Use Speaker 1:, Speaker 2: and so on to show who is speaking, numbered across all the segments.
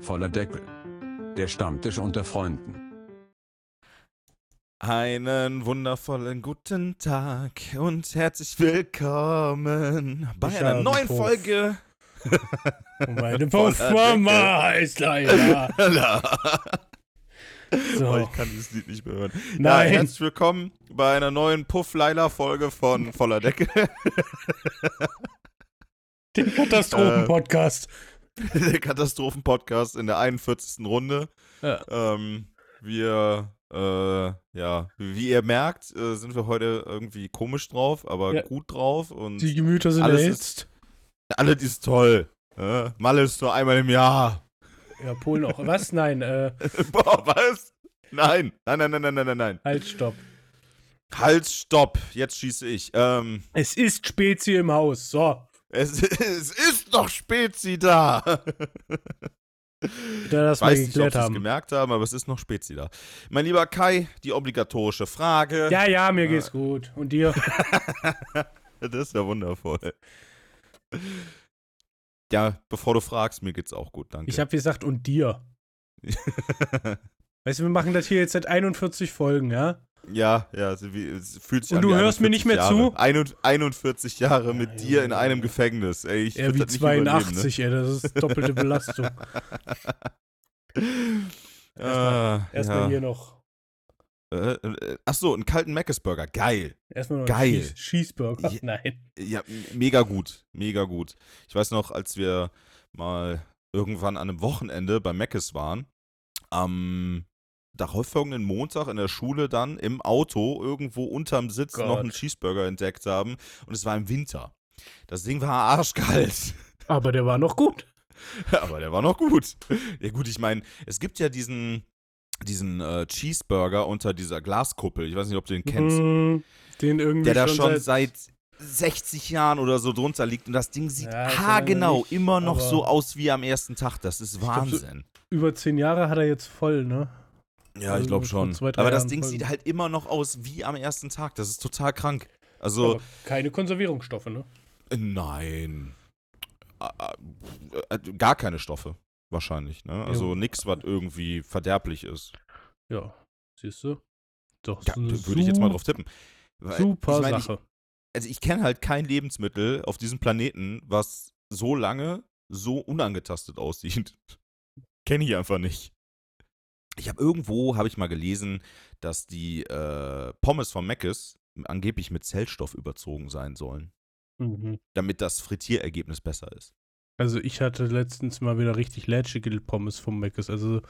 Speaker 1: Voller Deckel. Der Stammtisch unter Freunden.
Speaker 2: Einen wundervollen guten Tag und herzlich willkommen bei
Speaker 3: Ich
Speaker 2: einer neuen
Speaker 3: Puff.
Speaker 2: Folge.
Speaker 3: Meine Puffmama heißt Leila.
Speaker 2: Oh,
Speaker 3: So.
Speaker 2: ich kann dieses Lied nicht mehr hören. Ja,
Speaker 3: Nein.
Speaker 2: herzlich willkommen bei einer neuen Puff-Leila-Folge von Voller Decke.
Speaker 3: Den Katastrophen-Podcast.
Speaker 2: Der Katastrophen-Podcast in der 41. Runde.
Speaker 3: Ja.
Speaker 2: Ähm, wir, äh, ja, wie ihr merkt, äh, sind wir heute irgendwie komisch drauf, aber
Speaker 3: Ja.
Speaker 2: gut drauf und
Speaker 3: Die Gemüter sind
Speaker 2: Alles
Speaker 3: erhitzt.
Speaker 2: alles ist toll. Äh, Malle ist nur einmal im Jahr.
Speaker 3: Ja, Polen auch. Was? Nein, äh,
Speaker 2: Boah, was? Nein, nein, nein, nein, nein, nein, nein, nein.
Speaker 3: halt, stopp.
Speaker 2: Halt, stopp. Jetzt schieße ich. Ähm,
Speaker 3: Es ist Spezi im Haus. So.
Speaker 2: Es, es ist doch Spezi da.
Speaker 3: Da das
Speaker 2: weiß nicht, ob Sie es gemerkt haben, aber es ist noch Spezi da. Mein lieber Kai, die obligatorische Frage.
Speaker 3: Ja, ja, mir geht's gut. Und dir?
Speaker 2: Das ist ja wundervoll. Ja, bevor du fragst, mir geht's auch gut, danke.
Speaker 3: Ich habe gesagt, und dir. Weißt du, wir machen das hier jetzt seit 41 Folgen, ja?
Speaker 2: Ja, ja, es, wie, es fühlt sich
Speaker 3: Und
Speaker 2: an
Speaker 3: du hörst mir nicht mehr
Speaker 2: 41
Speaker 3: zu?
Speaker 2: Jahre. Einund- 41 Jahre mit
Speaker 3: Ja,
Speaker 2: dir in
Speaker 3: ja,
Speaker 2: einem
Speaker 3: ja.
Speaker 2: Gefängnis. Ey, ich würd
Speaker 3: wie
Speaker 2: das nicht überleben, ne?
Speaker 3: 82, ey. Das ist doppelte Belastung.
Speaker 2: Ah,
Speaker 3: Erstmal
Speaker 2: ja.
Speaker 3: hier noch.
Speaker 2: Äh, äh, Achso, einen kalten Mc's-Burger. Geil.
Speaker 3: Erstmal noch
Speaker 2: Geil.
Speaker 3: Schieß, Schießburger.
Speaker 2: Ja.
Speaker 3: Nein.
Speaker 2: Ja, mega gut. Mega gut. Ich weiß noch, als wir mal irgendwann an einem Wochenende bei Mc's waren, am darauffolgenden Montag in der Schule dann im Auto irgendwo unterm Sitz
Speaker 3: Gott.
Speaker 2: noch einen Cheeseburger entdeckt haben und es war im Winter. Das Ding war arschkalt.
Speaker 3: Aber der war noch gut.
Speaker 2: Aber der war noch gut. Ja gut, ich meine, es gibt ja diesen, diesen äh, Cheeseburger unter dieser Glaskuppel. Ich weiß nicht, ob du den kennst.
Speaker 3: Mm, Den irgendwie
Speaker 2: der da
Speaker 3: schon, seit,
Speaker 2: seit, 60 Jahren oder so drunter liegt. Und das Ding sieht
Speaker 3: Ja,
Speaker 2: haargenau
Speaker 3: nicht,
Speaker 2: immer noch so aus wie am ersten Tag. Das ist
Speaker 3: glaub, so-
Speaker 2: Wahnsinn.
Speaker 3: über zehn Jahre hat er jetzt voll, ne?
Speaker 2: Ja,
Speaker 3: also
Speaker 2: ich glaube
Speaker 3: vor
Speaker 2: schon.
Speaker 3: zwei,
Speaker 2: Aber das
Speaker 3: Jahren
Speaker 2: Ding sieht halt immer noch aus wie am ersten Tag. Das ist total krank. Also,
Speaker 3: Aber keine Konservierungsstoffe, ne?
Speaker 2: äh, nein. Äh, äh, Gar keine Stoffe. Wahrscheinlich, ne? Also
Speaker 3: Jo.
Speaker 2: nichts, was irgendwie verderblich ist.
Speaker 3: Ja, siehst du? Doch,
Speaker 2: Ja,
Speaker 3: so
Speaker 2: würde ich jetzt mal drauf tippen. Weil,
Speaker 3: Super
Speaker 2: ich mein, ich,
Speaker 3: Sache.
Speaker 2: also ich kenne halt kein Lebensmittel auf diesem Planeten, was so lange so unangetastet aussieht. kenne ich einfach nicht. Ich habe irgendwo, habe ich mal gelesen, dass die äh, Pommes von Mc's angeblich mit Zellstoff überzogen sein sollen,
Speaker 3: Mhm.
Speaker 2: damit das Frittierergebnis besser ist.
Speaker 3: Also ich hatte letztens mal wieder richtig lätschige Pommes vom Meckes. Also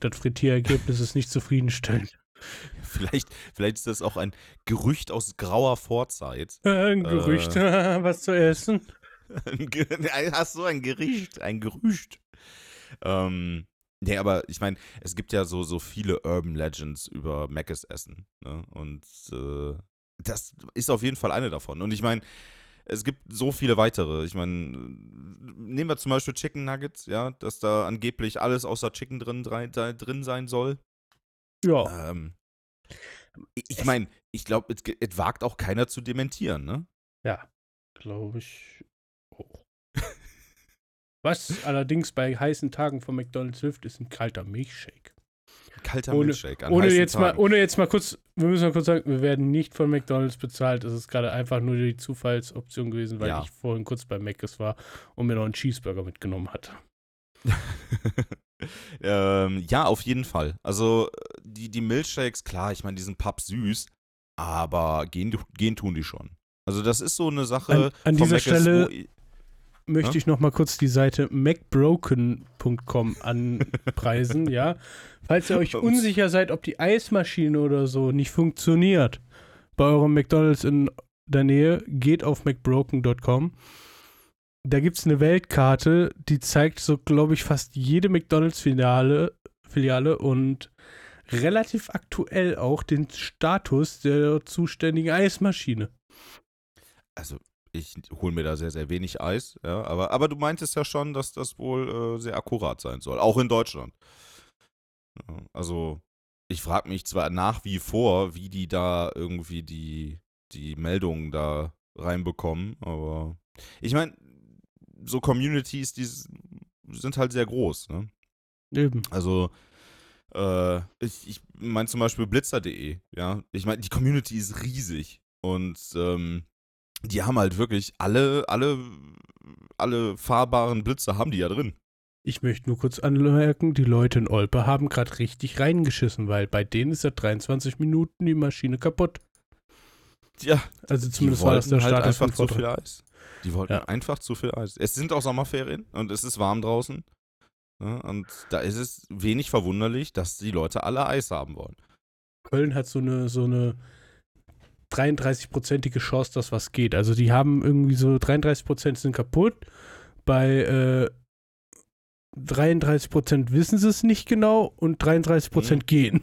Speaker 3: das Frittierergebnis ist nicht zufriedenstellend.
Speaker 2: Vielleicht, vielleicht ist das auch ein Gerücht aus grauer Vorzeit.
Speaker 3: Ein Gerücht, was zu essen.
Speaker 2: Hast du ein Gericht, ein Gerücht. Ähm, nee, aber ich meine, es gibt ja so, so viele Urban Legends über Mc's Essen. Ne? Und äh, das ist auf jeden Fall eine davon. Und ich meine, es gibt so viele weitere. Ich meine, nehmen wir zum Beispiel Chicken Nuggets, ja, dass da angeblich alles außer Chicken drin, drin sein soll.
Speaker 3: Ja,
Speaker 2: Ähm, ich meine, ich glaube, es wagt auch keiner zu dementieren, ne?
Speaker 3: ja, glaube ich. Was allerdings bei heißen Tagen von McDonald's hilft, ist ein kalter Milchshake.
Speaker 2: Kalter
Speaker 3: Ohne-
Speaker 2: Milchshake an
Speaker 3: Ohne jetzt, mal,
Speaker 2: Tagen.
Speaker 3: ohne jetzt mal kurz, wir müssen mal kurz sagen, wir werden nicht von McDonalds bezahlt. Es ist gerade einfach nur die Zufallsoption gewesen, weil
Speaker 2: Ja.
Speaker 3: ich vorhin kurz bei Mc's war und mir noch einen Cheeseburger mitgenommen hatte.
Speaker 2: ähm, ja, auf jeden Fall. Also die, die Milchshakes, klar, ich meine, die sind pappsüß, aber gehen, gehen tun die schon. Also das ist so eine Sache.
Speaker 3: An- an
Speaker 2: von
Speaker 3: dieser
Speaker 2: Mc's,
Speaker 3: Stelle- Möchte
Speaker 2: Ja?
Speaker 3: ich noch mal kurz die Seite macbroken.com anpreisen, ja. Falls ihr euch unsicher seid, ob die Eismaschine oder so nicht funktioniert bei eurem McDonalds in der Nähe, geht auf macbroken.com. Da gibt es eine Weltkarte, die zeigt so, glaube ich, fast jede McDonalds-Filiale Filiale und relativ aktuell auch den Status der zuständigen Eismaschine.
Speaker 2: Also ich hole mir da sehr, sehr wenig Eis, ja, aber, aber du meintest ja schon, dass das wohl äh, sehr akkurat sein soll, auch in Deutschland. Ja, also ich frage mich zwar nach wie vor, wie die da irgendwie die, die Meldungen da reinbekommen, aber ich meine, so Communities, die sind halt sehr groß, ne?
Speaker 3: Eben.
Speaker 2: Also, äh, ich, ich meine zum Beispiel blitzer.de, ja. Ich meine, die Community ist riesig und ähm, die haben halt wirklich alle, alle, alle fahrbaren Blitzer haben die ja drin.
Speaker 3: Ich möchte nur kurz anmerken, die Leute in Olpe haben gerade richtig reingeschissen, weil bei denen ist seit 23 Minuten die Maschine kaputt.
Speaker 2: Ja,
Speaker 3: Also zumindest war das der
Speaker 2: halt
Speaker 3: Status
Speaker 2: einfach zu viel. Eis. Die wollten
Speaker 3: Ja.
Speaker 2: einfach zu viel Eis. Es sind auch Sommerferien und es ist warm draußen. Ja, und da ist es wenig verwunderlich, dass die Leute alle Eis haben wollen.
Speaker 3: Köln hat so eine, so eine 33-prozentige Chance, dass was geht. Also die haben irgendwie so 33 Prozent sind kaputt. Bei äh, 33 Prozent wissen sie es nicht genau und 33 Prozent gehen.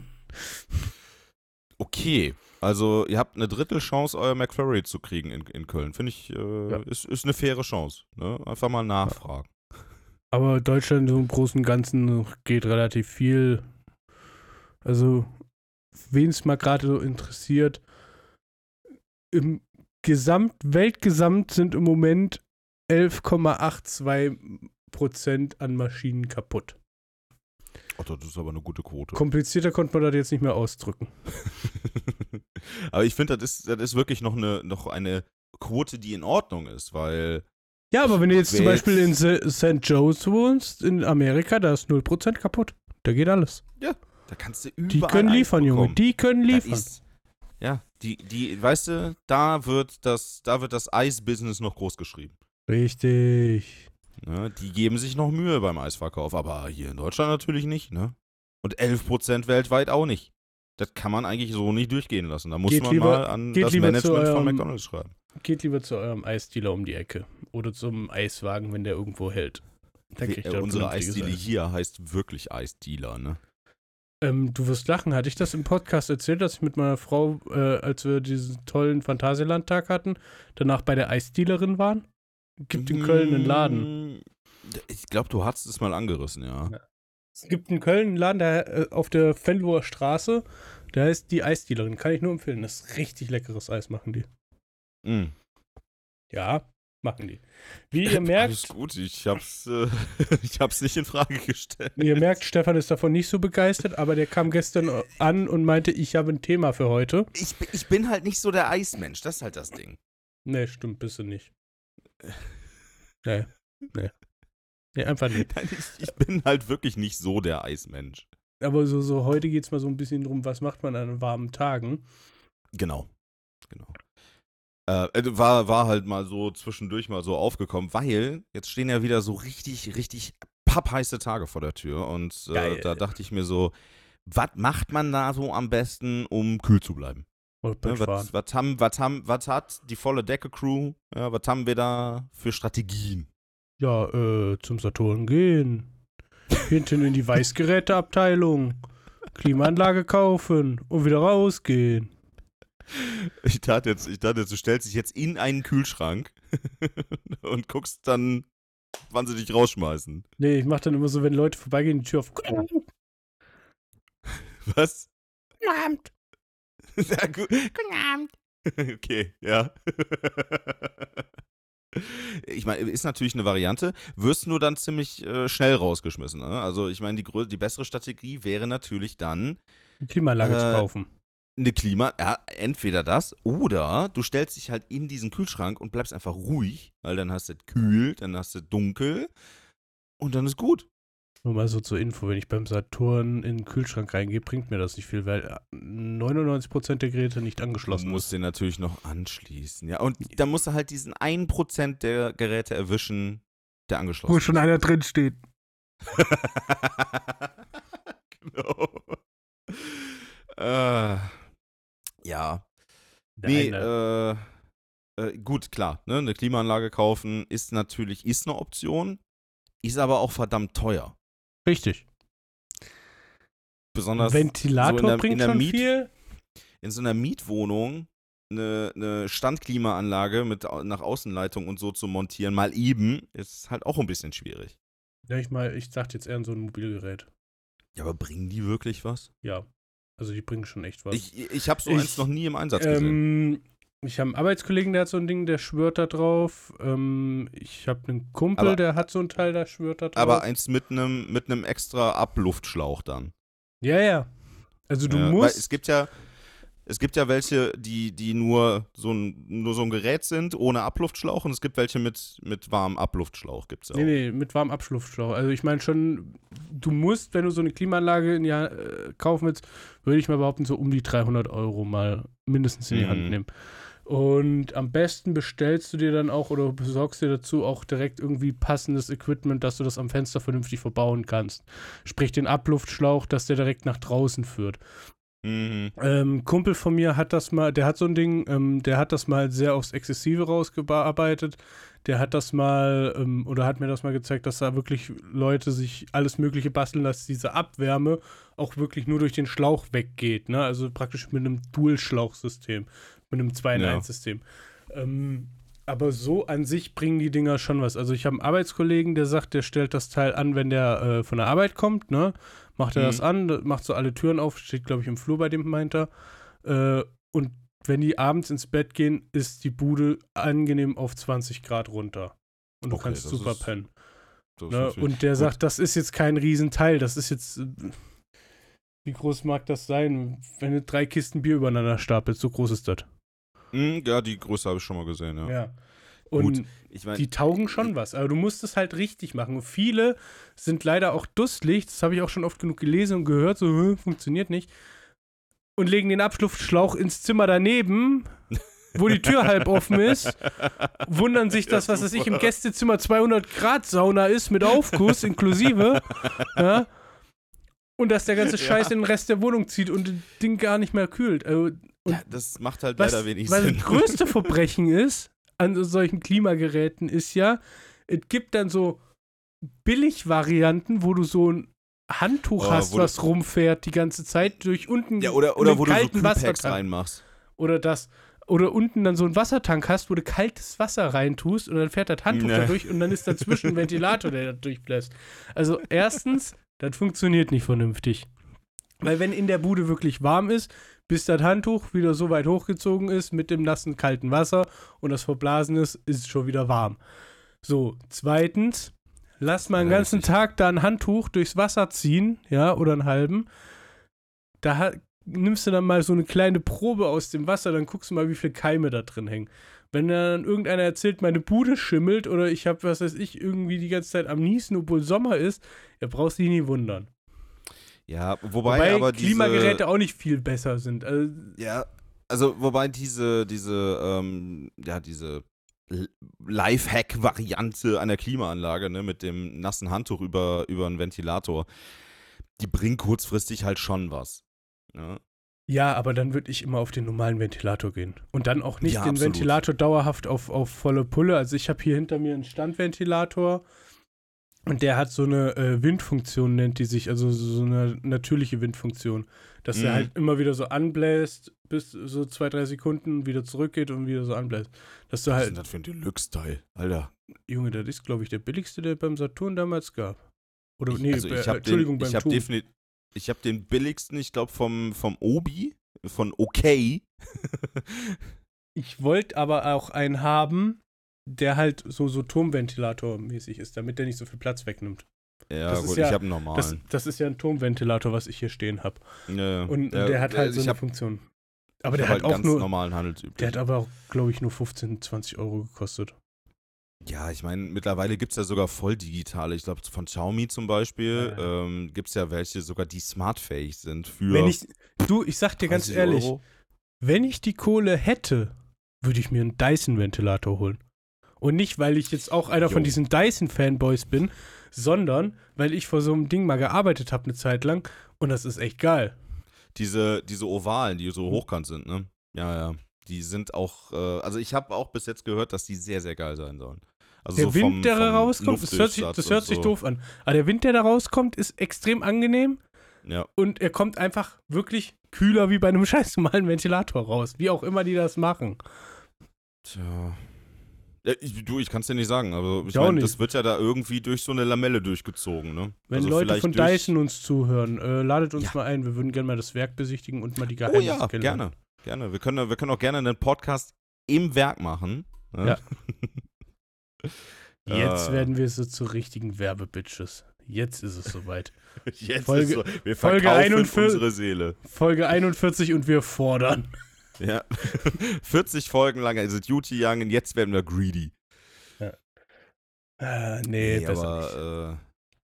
Speaker 2: Okay, also ihr habt eine Drittelchance, euer McFlurry zu kriegen in, in Köln. Finde ich, äh,
Speaker 3: Ja.
Speaker 2: ist, ist eine faire Chance. Ne? Einfach mal nachfragen.
Speaker 3: Aber Deutschland so im Großen und Ganzen geht relativ viel. Also, wen es mal gerade so interessiert, im Gesamt, Weltgesamt sind im Moment 11,82 Prozent an Maschinen kaputt.
Speaker 2: Oh, das ist aber eine gute Quote.
Speaker 3: Komplizierter konnte man das jetzt nicht mehr ausdrücken.
Speaker 2: aber ich finde, das ist, das ist wirklich noch eine, noch eine Quote, die in Ordnung ist, weil
Speaker 3: Ja, aber wenn du jetzt zum Beispiel in St. Joe's wohnst, in Amerika, da ist 0% kaputt. Da geht alles.
Speaker 2: da kannst du überall
Speaker 3: Die können liefern, Junge. Die können liefern.
Speaker 2: ist- ja, die, die, weißt du, da wird das, da wird das Eisbusiness noch groß geschrieben.
Speaker 3: Richtig.
Speaker 2: Ne? Die geben sich noch Mühe beim Eisverkauf, aber hier in Deutschland natürlich nicht, ne? Und 11% weltweit auch nicht. Das kann man eigentlich so nicht durchgehen lassen. Da muss
Speaker 3: Geht
Speaker 2: man
Speaker 3: lieber-
Speaker 2: mal an das Management von
Speaker 3: eurem-
Speaker 2: McDonalds schreiben.
Speaker 3: Geht lieber zu eurem Eisdealer um die Ecke. Oder zum Eiswagen, wenn der irgendwo hält. Da kriegt
Speaker 2: Äh, unsere
Speaker 3: vernünftiges
Speaker 2: Eisdiele
Speaker 3: Eis.
Speaker 2: hier heißt wirklich Eisdealer, ne?
Speaker 3: Ähm, du wirst lachen. Hatte ich das im Podcast erzählt, dass ich mit meiner Frau, äh, als wir diesen tollen Phantasialand-Tag hatten, danach bei der Eisdealerin waren? Gibt in Köln einen Laden.
Speaker 2: Mm, Ich glaube, du hast es mal angerissen, ja.
Speaker 3: Ja. Es gibt in Köln einen Laden der, äh, auf der Fenloher Straße, der heißt die Eisdealerin. Kann ich nur empfehlen. Das ist richtig leckeres Eis, machen die.
Speaker 2: Mm.
Speaker 3: Ja, machen die. Wie ihr merkt,
Speaker 2: Alles gut, ich hab's, äh, ich hab's nicht in Frage gestellt.
Speaker 3: wie ihr merkt, Stefan ist davon nicht so begeistert, aber der kam gestern an und meinte, ich habe ein Thema für heute.
Speaker 2: Ich, bin- ich bin halt nicht so der Eismensch, das ist halt das Ding.
Speaker 3: Nee, stimmt, bist du nicht. Nee, nee. Nee, einfach nicht.
Speaker 2: Nein, Ich, ich bin halt wirklich nicht so der Eismensch.
Speaker 3: Aber so, so heute geht es mal so ein bisschen drum, was macht man an warmen Tagen?
Speaker 2: Genau. Genau. Äh, äh, war, war halt mal so zwischendurch mal so aufgekommen, weil jetzt stehen ja wieder so richtig, richtig pappheiße Tage vor der Tür. Und äh, da dachte ich mir so, was macht man da so am besten, um kühl zu bleiben?
Speaker 3: Wollte
Speaker 2: Ne, was, was, haben, was, haben, was hat die volle Decke-Crew? Ja, was haben wir da für Strategien?
Speaker 3: Ja, äh, zum Saturn gehen. Hinten in die Weißgeräteabteilung. Klimaanlage kaufen und wieder rausgehen.
Speaker 2: Ich dachte jetzt, ich dachte jetzt, du stellst dich jetzt in einen Kühlschrank und guckst dann, wann sie dich rausschmeißen.
Speaker 3: Nee, ich mach dann immer so, wenn Leute vorbeigehen, die Tür auf. Guten
Speaker 2: Was?
Speaker 3: Abend.
Speaker 2: Ja, gut. Guten Abend. Okay, ja. Ich meine, ist natürlich eine Variante, wirst nur dann ziemlich äh, schnell rausgeschmissen. Ne? Also ich meine, die, die bessere Strategie wäre natürlich dann
Speaker 3: Klimaanlage zu
Speaker 2: Äh,
Speaker 3: kaufen.
Speaker 2: Eine Klima, ja, entweder das oder du stellst dich halt in diesen Kühlschrank und bleibst einfach ruhig, weil dann hast du kühl, dann hast du dunkel und dann ist gut.
Speaker 3: Nur mal so zur Info, wenn ich beim Saturn in den Kühlschrank reingehe, bringt mir das nicht viel, weil äh, 99% der Geräte nicht
Speaker 2: Du
Speaker 3: angeschlossen
Speaker 2: musst
Speaker 3: ist.
Speaker 2: den natürlich noch anschließen. Ja, und dann musst du halt diesen 1% der Geräte erwischen, der angeschlossen ist.
Speaker 3: einer drin steht.
Speaker 2: genau. Äh, ja. Nee, äh, äh, gut, klar, ne, eine Klimaanlage kaufen ist natürlich, ist eine Option, ist aber auch verdammt teuer.
Speaker 3: Richtig.
Speaker 2: Besonders
Speaker 3: Ventilator
Speaker 2: so in der-
Speaker 3: bringt schon
Speaker 2: Miet-
Speaker 3: viel.
Speaker 2: in so einer Mietwohnung eine, eine Standklimaanlage mit nach Außenleitung und so zu montieren, mal eben, ist halt auch ein bisschen schwierig.
Speaker 3: Ja, ich mal, ich dachte jetzt eher an so ein Mobilgerät.
Speaker 2: Ja, aber bringen die wirklich was?
Speaker 3: Ja. Also die bringen schon echt was.
Speaker 2: Ich, ich habe so
Speaker 3: Ich-
Speaker 2: eins noch nie im Einsatz gesehen.
Speaker 3: ähm, Ich habe einen Arbeitskollegen, der hat so ein Ding, der schwört da drauf. Ähm, ich habe einen Kumpel,
Speaker 2: Aber-
Speaker 3: der hat so ein Teil, der schwört da drauf.
Speaker 2: Aber eins mit einem mit einem extra Abluftschlauch dann.
Speaker 3: ja, ja. Also du
Speaker 2: ja,
Speaker 3: musst.
Speaker 2: es gibt ja es gibt ja welche, die, die nur so ein nur so ein Gerät sind ohne Abluftschlauch und es gibt welche mit mit warmem Abluftschlauch gibt's ja auch.
Speaker 3: Nee, nee, mit warmem Abschlussschlauch. Also ich meine schon, du musst, wenn du so eine Klimaanlage in die, Ha- äh, kaufen willst, würde ich mal behaupten, so um die 300 Euro mal mindestens in die Hand
Speaker 2: Mhm.
Speaker 3: nehmen. Und am besten bestellst du dir dann auch oder besorgst dir dazu auch direkt irgendwie passendes Equipment, dass du das am Fenster vernünftig verbauen kannst. Sprich den Abluftschlauch, dass der direkt nach draußen führt.
Speaker 2: Mhm.
Speaker 3: Ähm, Kumpel von mir hat das mal, der hat so ein Ding, ähm, der hat das mal sehr aufs Exzessive rausgearbeitet. Der hat das mal, ähm, oder hat mir das mal gezeigt, dass da wirklich Leute sich alles Mögliche basteln, dass diese Abwärme auch wirklich nur durch den Schlauch weggeht. Ne? Also praktisch mit einem Dual-Schlauchsystem, mit einem 2 in
Speaker 2: Ja.
Speaker 3: 1 System. Ähm, aber so an sich bringen die Dinger schon was. Also ich habe einen Arbeitskollegen, der sagt, der stellt das Teil an, wenn der äh, von der Arbeit kommt, ne? Macht er
Speaker 2: Mhm.
Speaker 3: das an, macht so alle Türen auf, steht, glaube ich, im Flur bei dem, meint er. Äh, und wenn die abends ins Bett gehen, ist die Bude angenehm auf 20 Grad runter. Und du
Speaker 2: Okay,
Speaker 3: kannst super
Speaker 2: ist-
Speaker 3: pennen. Ne? Und der
Speaker 2: gut.
Speaker 3: sagt, das ist jetzt kein Riesenteil, das ist jetzt. Wie groß mag das sein, wenn du drei Kisten Bier übereinander stapelst? So groß ist das.
Speaker 2: Mhm, ja, die Größe habe ich schon mal gesehen, ja.
Speaker 3: Ja. Und
Speaker 2: Gut, Ich meine,
Speaker 3: die taugen schon was, aber du musst es halt richtig machen. Und viele sind leider auch dusselig, das habe ich auch schon oft genug gelesen und gehört, so "Hä, funktioniert nicht. Und legen den Abschlussschlauch ins Zimmer daneben, wo die Tür halb offen ist, wundern sich, dass, was weiß ich, im. Gästezimmer 200 Grad Sauna ist mit Aufguss inklusive. ja? Und dass der ganze
Speaker 2: Ja.
Speaker 3: Scheiß in den Rest der Wohnung zieht und das Ding gar nicht mehr kühlt. Also,
Speaker 2: ja, das macht halt
Speaker 3: was,
Speaker 2: leider wenig
Speaker 3: was
Speaker 2: Sinn.
Speaker 3: das größte Verbrechen ist an so solchen Klimageräten ist ja, es gibt dann so Billigvarianten, wo du so ein Handtuch
Speaker 2: Oh,
Speaker 3: hast, was rumfährt die ganze Zeit durch unten
Speaker 2: ja, oder, oder wo du so
Speaker 3: kalten
Speaker 2: Kühlpacks
Speaker 3: Wassertank.
Speaker 2: reinmachst.
Speaker 3: Oder das. Oder unten dann so einen Wassertank hast, wo du kaltes Wasser reintust und dann fährt das Handtuch
Speaker 2: Nee.
Speaker 3: da durch und dann ist dazwischen ein Ventilator, der da durchbläst. Also erstens, das funktioniert nicht vernünftig. Weil wenn in der Bude wirklich warm ist, bis das Handtuch wieder so weit hochgezogen ist mit dem nassen, kalten Wasser und das verblasen ist, ist es schon wieder warm. So, zweitens, lass mal einen
Speaker 2: Ja,
Speaker 3: ganzen
Speaker 2: richtig.
Speaker 3: Tag da ein Handtuch durchs Wasser ziehen, ja, oder einen halben. Da ha- nimmst du dann mal so eine kleine Probe aus dem Wasser, dann guckst du mal, wie viele Keime da drin hängen. Wenn dann irgendeiner erzählt, meine Bude schimmelt oder ich habe, was weiß ich, irgendwie die ganze Zeit am Niesen, obwohl Sommer ist, ja, brauchst du dich nie wundern.
Speaker 2: Ja, wobei,
Speaker 3: Wobei
Speaker 2: aber diese,
Speaker 3: Klimageräte auch nicht viel besser sind. Also,
Speaker 2: Ja, also wobei diese, diese, ähm, ja, diese Lifehack-Variante einer Klimaanlage, ne, mit dem nassen Handtuch über, über einen Ventilator, die bringt kurzfristig halt schon was. Ne?
Speaker 3: ja, aber dann würde ich immer auf den normalen Ventilator gehen. Und dann auch nicht
Speaker 2: Ja,
Speaker 3: den
Speaker 2: absolut.
Speaker 3: Ventilator dauerhaft auf, auf volle Pulle. Also ich habe hier hinter mir einen Standventilator und der hat so eine äh, Windfunktion, nennt die sich, also so eine natürliche Windfunktion. Dass er
Speaker 2: Mhm.
Speaker 3: halt immer wieder so anbläst, bis so zwei, drei Sekunden wieder zurückgeht und wieder so anbläst. Dass du
Speaker 2: Was ist
Speaker 3: halt,
Speaker 2: denn das für ein Deluxe-Teil? Alter.
Speaker 3: Junge, das ist, glaube ich, der billigste, der beim Saturn damals gab. Oder,
Speaker 2: Ich,
Speaker 3: nee,
Speaker 2: also
Speaker 3: äh,
Speaker 2: ich habe
Speaker 3: Entschuldigung,
Speaker 2: den, ich
Speaker 3: beim
Speaker 2: hab ich habe den billigsten, ich glaube vom, vom Obi, von OK.
Speaker 3: Ich wollte aber auch einen haben, der halt so, so Turmventilator-mäßig ist, damit der nicht so viel Platz wegnimmt.
Speaker 2: ja,
Speaker 3: Das ist
Speaker 2: gut,
Speaker 3: ja-
Speaker 2: ich habe einen
Speaker 3: Das,
Speaker 2: normalen.
Speaker 3: das ist ja ein Turmventilator, was ich hier stehen habe.
Speaker 2: Ja,
Speaker 3: Und
Speaker 2: ja,
Speaker 3: der hat halt so eine
Speaker 2: hab,
Speaker 3: Funktion. Aber der hat
Speaker 2: halt
Speaker 3: auch
Speaker 2: ganz
Speaker 3: nur,
Speaker 2: normalen handelsüblich.
Speaker 3: der hat aber auch, glaube ich, nur 15, 20 Euro gekostet.
Speaker 2: Ja, ich meine, mittlerweile gibt es ja sogar voll digitale. Ich glaube, von Xiaomi zum Beispiel
Speaker 3: Ja.
Speaker 2: ähm, gibt es ja welche sogar, die smartfähig sind für
Speaker 3: Wenn ich, du, ich sag dir ganz
Speaker 2: 30
Speaker 3: ehrlich,
Speaker 2: Euro.
Speaker 3: wenn ich die Kohle hätte, würde ich mir einen Dyson-Ventilator holen. Und nicht, weil ich jetzt auch einer von
Speaker 2: Jo.
Speaker 3: diesen Dyson-Fanboys bin, sondern weil ich vor so einem Ding mal gearbeitet habe eine Zeit lang und das ist echt geil.
Speaker 2: Diese, diese Ovalen, die so hochkant sind, ne? Ja, ja. Die sind auch, äh, also ich habe auch bis jetzt gehört, dass die sehr, sehr geil sein sollen. Also
Speaker 3: Der
Speaker 2: so
Speaker 3: Wind,
Speaker 2: vom,
Speaker 3: der da rauskommt, das hört sich, das hört sich
Speaker 2: so.
Speaker 3: doof an. Aber der Wind, der da rauskommt, ist extrem angenehm
Speaker 2: Ja,
Speaker 3: und er kommt einfach wirklich kühler wie bei einem scheiß normalen Ventilator raus. Wie auch immer die das machen.
Speaker 2: tja. Ich, du, ich kann es dir nicht sagen, aber ich
Speaker 3: Ich
Speaker 2: meine, das wird ja da irgendwie durch so eine Lamelle durchgezogen, ne?
Speaker 3: Wenn
Speaker 2: also
Speaker 3: Leute von Dyson uns zuhören, äh, ladet uns
Speaker 2: Ja.
Speaker 3: mal ein. Wir würden gerne mal das Werk besichtigen und mal die
Speaker 2: Oh
Speaker 3: Geheimnisse
Speaker 2: ja,
Speaker 3: kennenlernen.
Speaker 2: gerne. Gerne. Wir können, wir können auch gerne einen Podcast im Werk machen. Ne?
Speaker 3: Ja. Jetzt
Speaker 2: Äh,
Speaker 3: werden wir so zu richtigen Werbebitches. Jetzt ist es soweit.
Speaker 2: Jetzt
Speaker 3: Folge-
Speaker 2: ist so, wir
Speaker 3: Folge
Speaker 2: verkaufen
Speaker 3: 41
Speaker 2: unsere Seele.
Speaker 3: Folge 41 und wir fordern.
Speaker 2: Ja. 40 Folgen lang ist es Duty Young und jetzt werden wir greedy.
Speaker 3: Äh, nee, besser nicht.
Speaker 2: aber äh,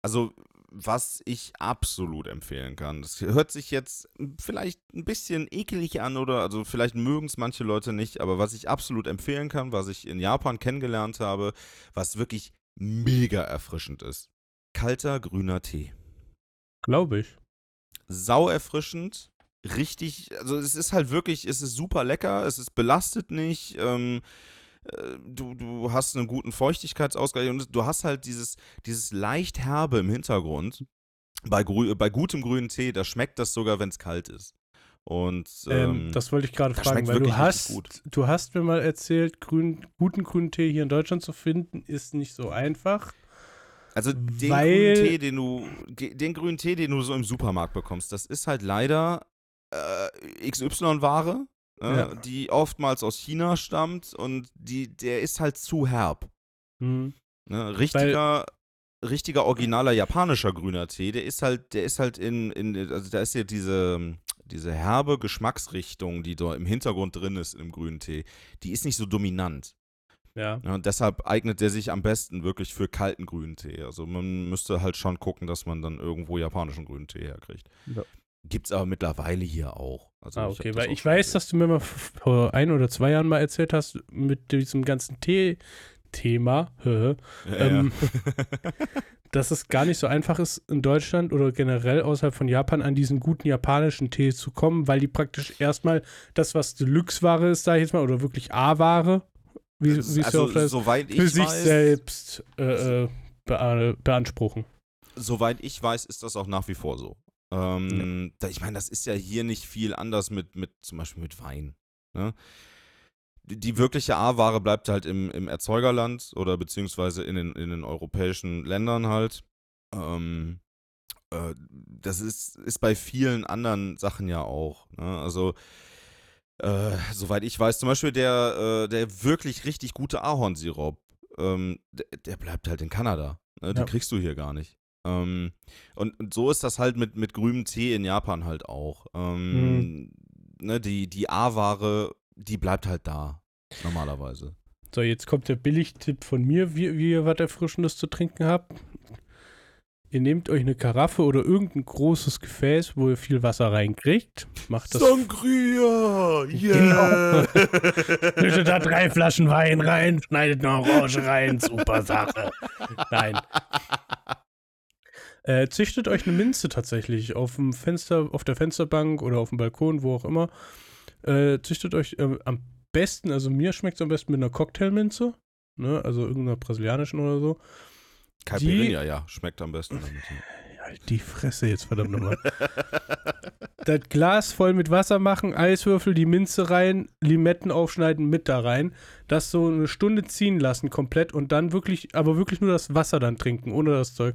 Speaker 2: also was ich absolut empfehlen kann, das hört sich jetzt vielleicht ein bisschen ekelig an oder also vielleicht mögen es manche Leute nicht, aber was ich absolut empfehlen kann, was ich in Japan kennengelernt habe, was wirklich mega erfrischend ist. Kalter grüner Tee.
Speaker 3: Glaube ich.
Speaker 2: sau erfrischend. Richtig, also es ist halt wirklich, es ist super lecker, es ist belastet nicht, ähm, äh, du, du hast einen guten Feuchtigkeitsausgleich und du hast halt dieses, dieses leicht herbe im Hintergrund. Bei, grü bei gutem grünen Tee, da schmeckt das sogar, wenn es kalt ist. Und
Speaker 3: Ähm,
Speaker 2: ähm,
Speaker 3: das wollte ich gerade fragen, weil du hast,
Speaker 2: gut.
Speaker 3: du hast mir mal erzählt, grün, guten grünen Tee hier in Deutschland zu finden, ist nicht so einfach.
Speaker 2: Also den grünen Tee, den du, den grünen Tee, den du so im Supermarkt bekommst, das ist halt leider äh, XY-Ware, äh,
Speaker 3: Ja.
Speaker 2: die oftmals aus China stammt und die, der ist halt zu herb.
Speaker 3: Hm.
Speaker 2: Ne? Richtiger, richtiger originaler japanischer grüner Tee, der ist halt, der ist halt in, in also da ist ja diese, diese herbe Geschmacksrichtung, die da im Hintergrund drin ist im grünen Tee, die ist nicht so dominant.
Speaker 3: Ja.
Speaker 2: Ja, und deshalb eignet der sich am besten wirklich für kalten grünen Tee. Also man müsste halt schon gucken, dass man dann irgendwo japanischen grünen Tee herkriegt.
Speaker 3: Ja.
Speaker 2: Gibt's aber mittlerweile hier auch. Also
Speaker 3: Ah,
Speaker 2: ich
Speaker 3: okay,
Speaker 2: das
Speaker 3: weil ich weiß,
Speaker 2: gesehen.
Speaker 3: dass du mir mal vor ein oder zwei Jahren mal erzählt hast, mit diesem ganzen Tee-Thema,
Speaker 2: Ja,
Speaker 3: ähm,
Speaker 2: ja.
Speaker 3: dass es gar nicht so einfach ist, in Deutschland oder generell außerhalb von Japan an diesen guten japanischen Tee zu kommen, weil die praktisch erstmal das, was Deluxe-Ware ist, sag ich jetzt mal, oder wirklich A-Ware, wie, wie es ja
Speaker 2: also,
Speaker 3: oft heißt,
Speaker 2: soweit ich
Speaker 3: für sich
Speaker 2: weiß,
Speaker 3: selbst äh, äh, bea- beanspruchen.
Speaker 2: soweit ich weiß, ist das auch nach wie vor so. Ähm, da, ich meine, das ist ja hier nicht viel anders mit, mit zum Beispiel mit Wein. Ne? Die, die wirkliche A-Ware bleibt halt im, im Erzeugerland oder beziehungsweise in den, in den europäischen Ländern halt. Ähm, äh, das ist, ist bei vielen anderen Sachen ja auch. Ne? Also, äh, soweit ich weiß, zum Beispiel der, äh, der wirklich richtig gute Ahornsirup, ähm, der, der bleibt halt in Kanada. Ne? Den
Speaker 3: Ja.
Speaker 2: kriegst du hier gar nicht. Ähm, und, und so ist das halt mit, mit grünem Tee in Japan halt auch. Ähm, ne, die die A-Ware, die bleibt halt da, normalerweise.
Speaker 3: So, jetzt kommt der Billigtipp von mir, wie, wie ihr was Erfrischendes zu trinken habt. Ihr nehmt euch eine Karaffe oder irgendein großes Gefäß, wo ihr viel Wasser reinkriegt. Macht das.
Speaker 2: Sangria!
Speaker 3: Yeah! Schüttet da drei Flaschen Wein rein, schneidet eine Orange rein, super Sache. Nein. Äh, züchtet euch eine Minze tatsächlich auf dem Fenster, auf der Fensterbank oder auf dem Balkon, wo auch immer. Äh, züchtet euch äh, am besten, also mir schmeckt es am besten mit einer Cocktailminze, ne, also irgendeiner brasilianischen oder so.
Speaker 2: Caipirinha, ja, schmeckt am besten damit. ja.
Speaker 3: Halt die Fresse jetzt, verdammt nochmal. das Glas voll mit Wasser machen, Eiswürfel, die Minze rein, Limetten aufschneiden, mit da rein. Das so eine Stunde ziehen lassen komplett und dann wirklich, aber wirklich nur das Wasser dann trinken, ohne das Zeug.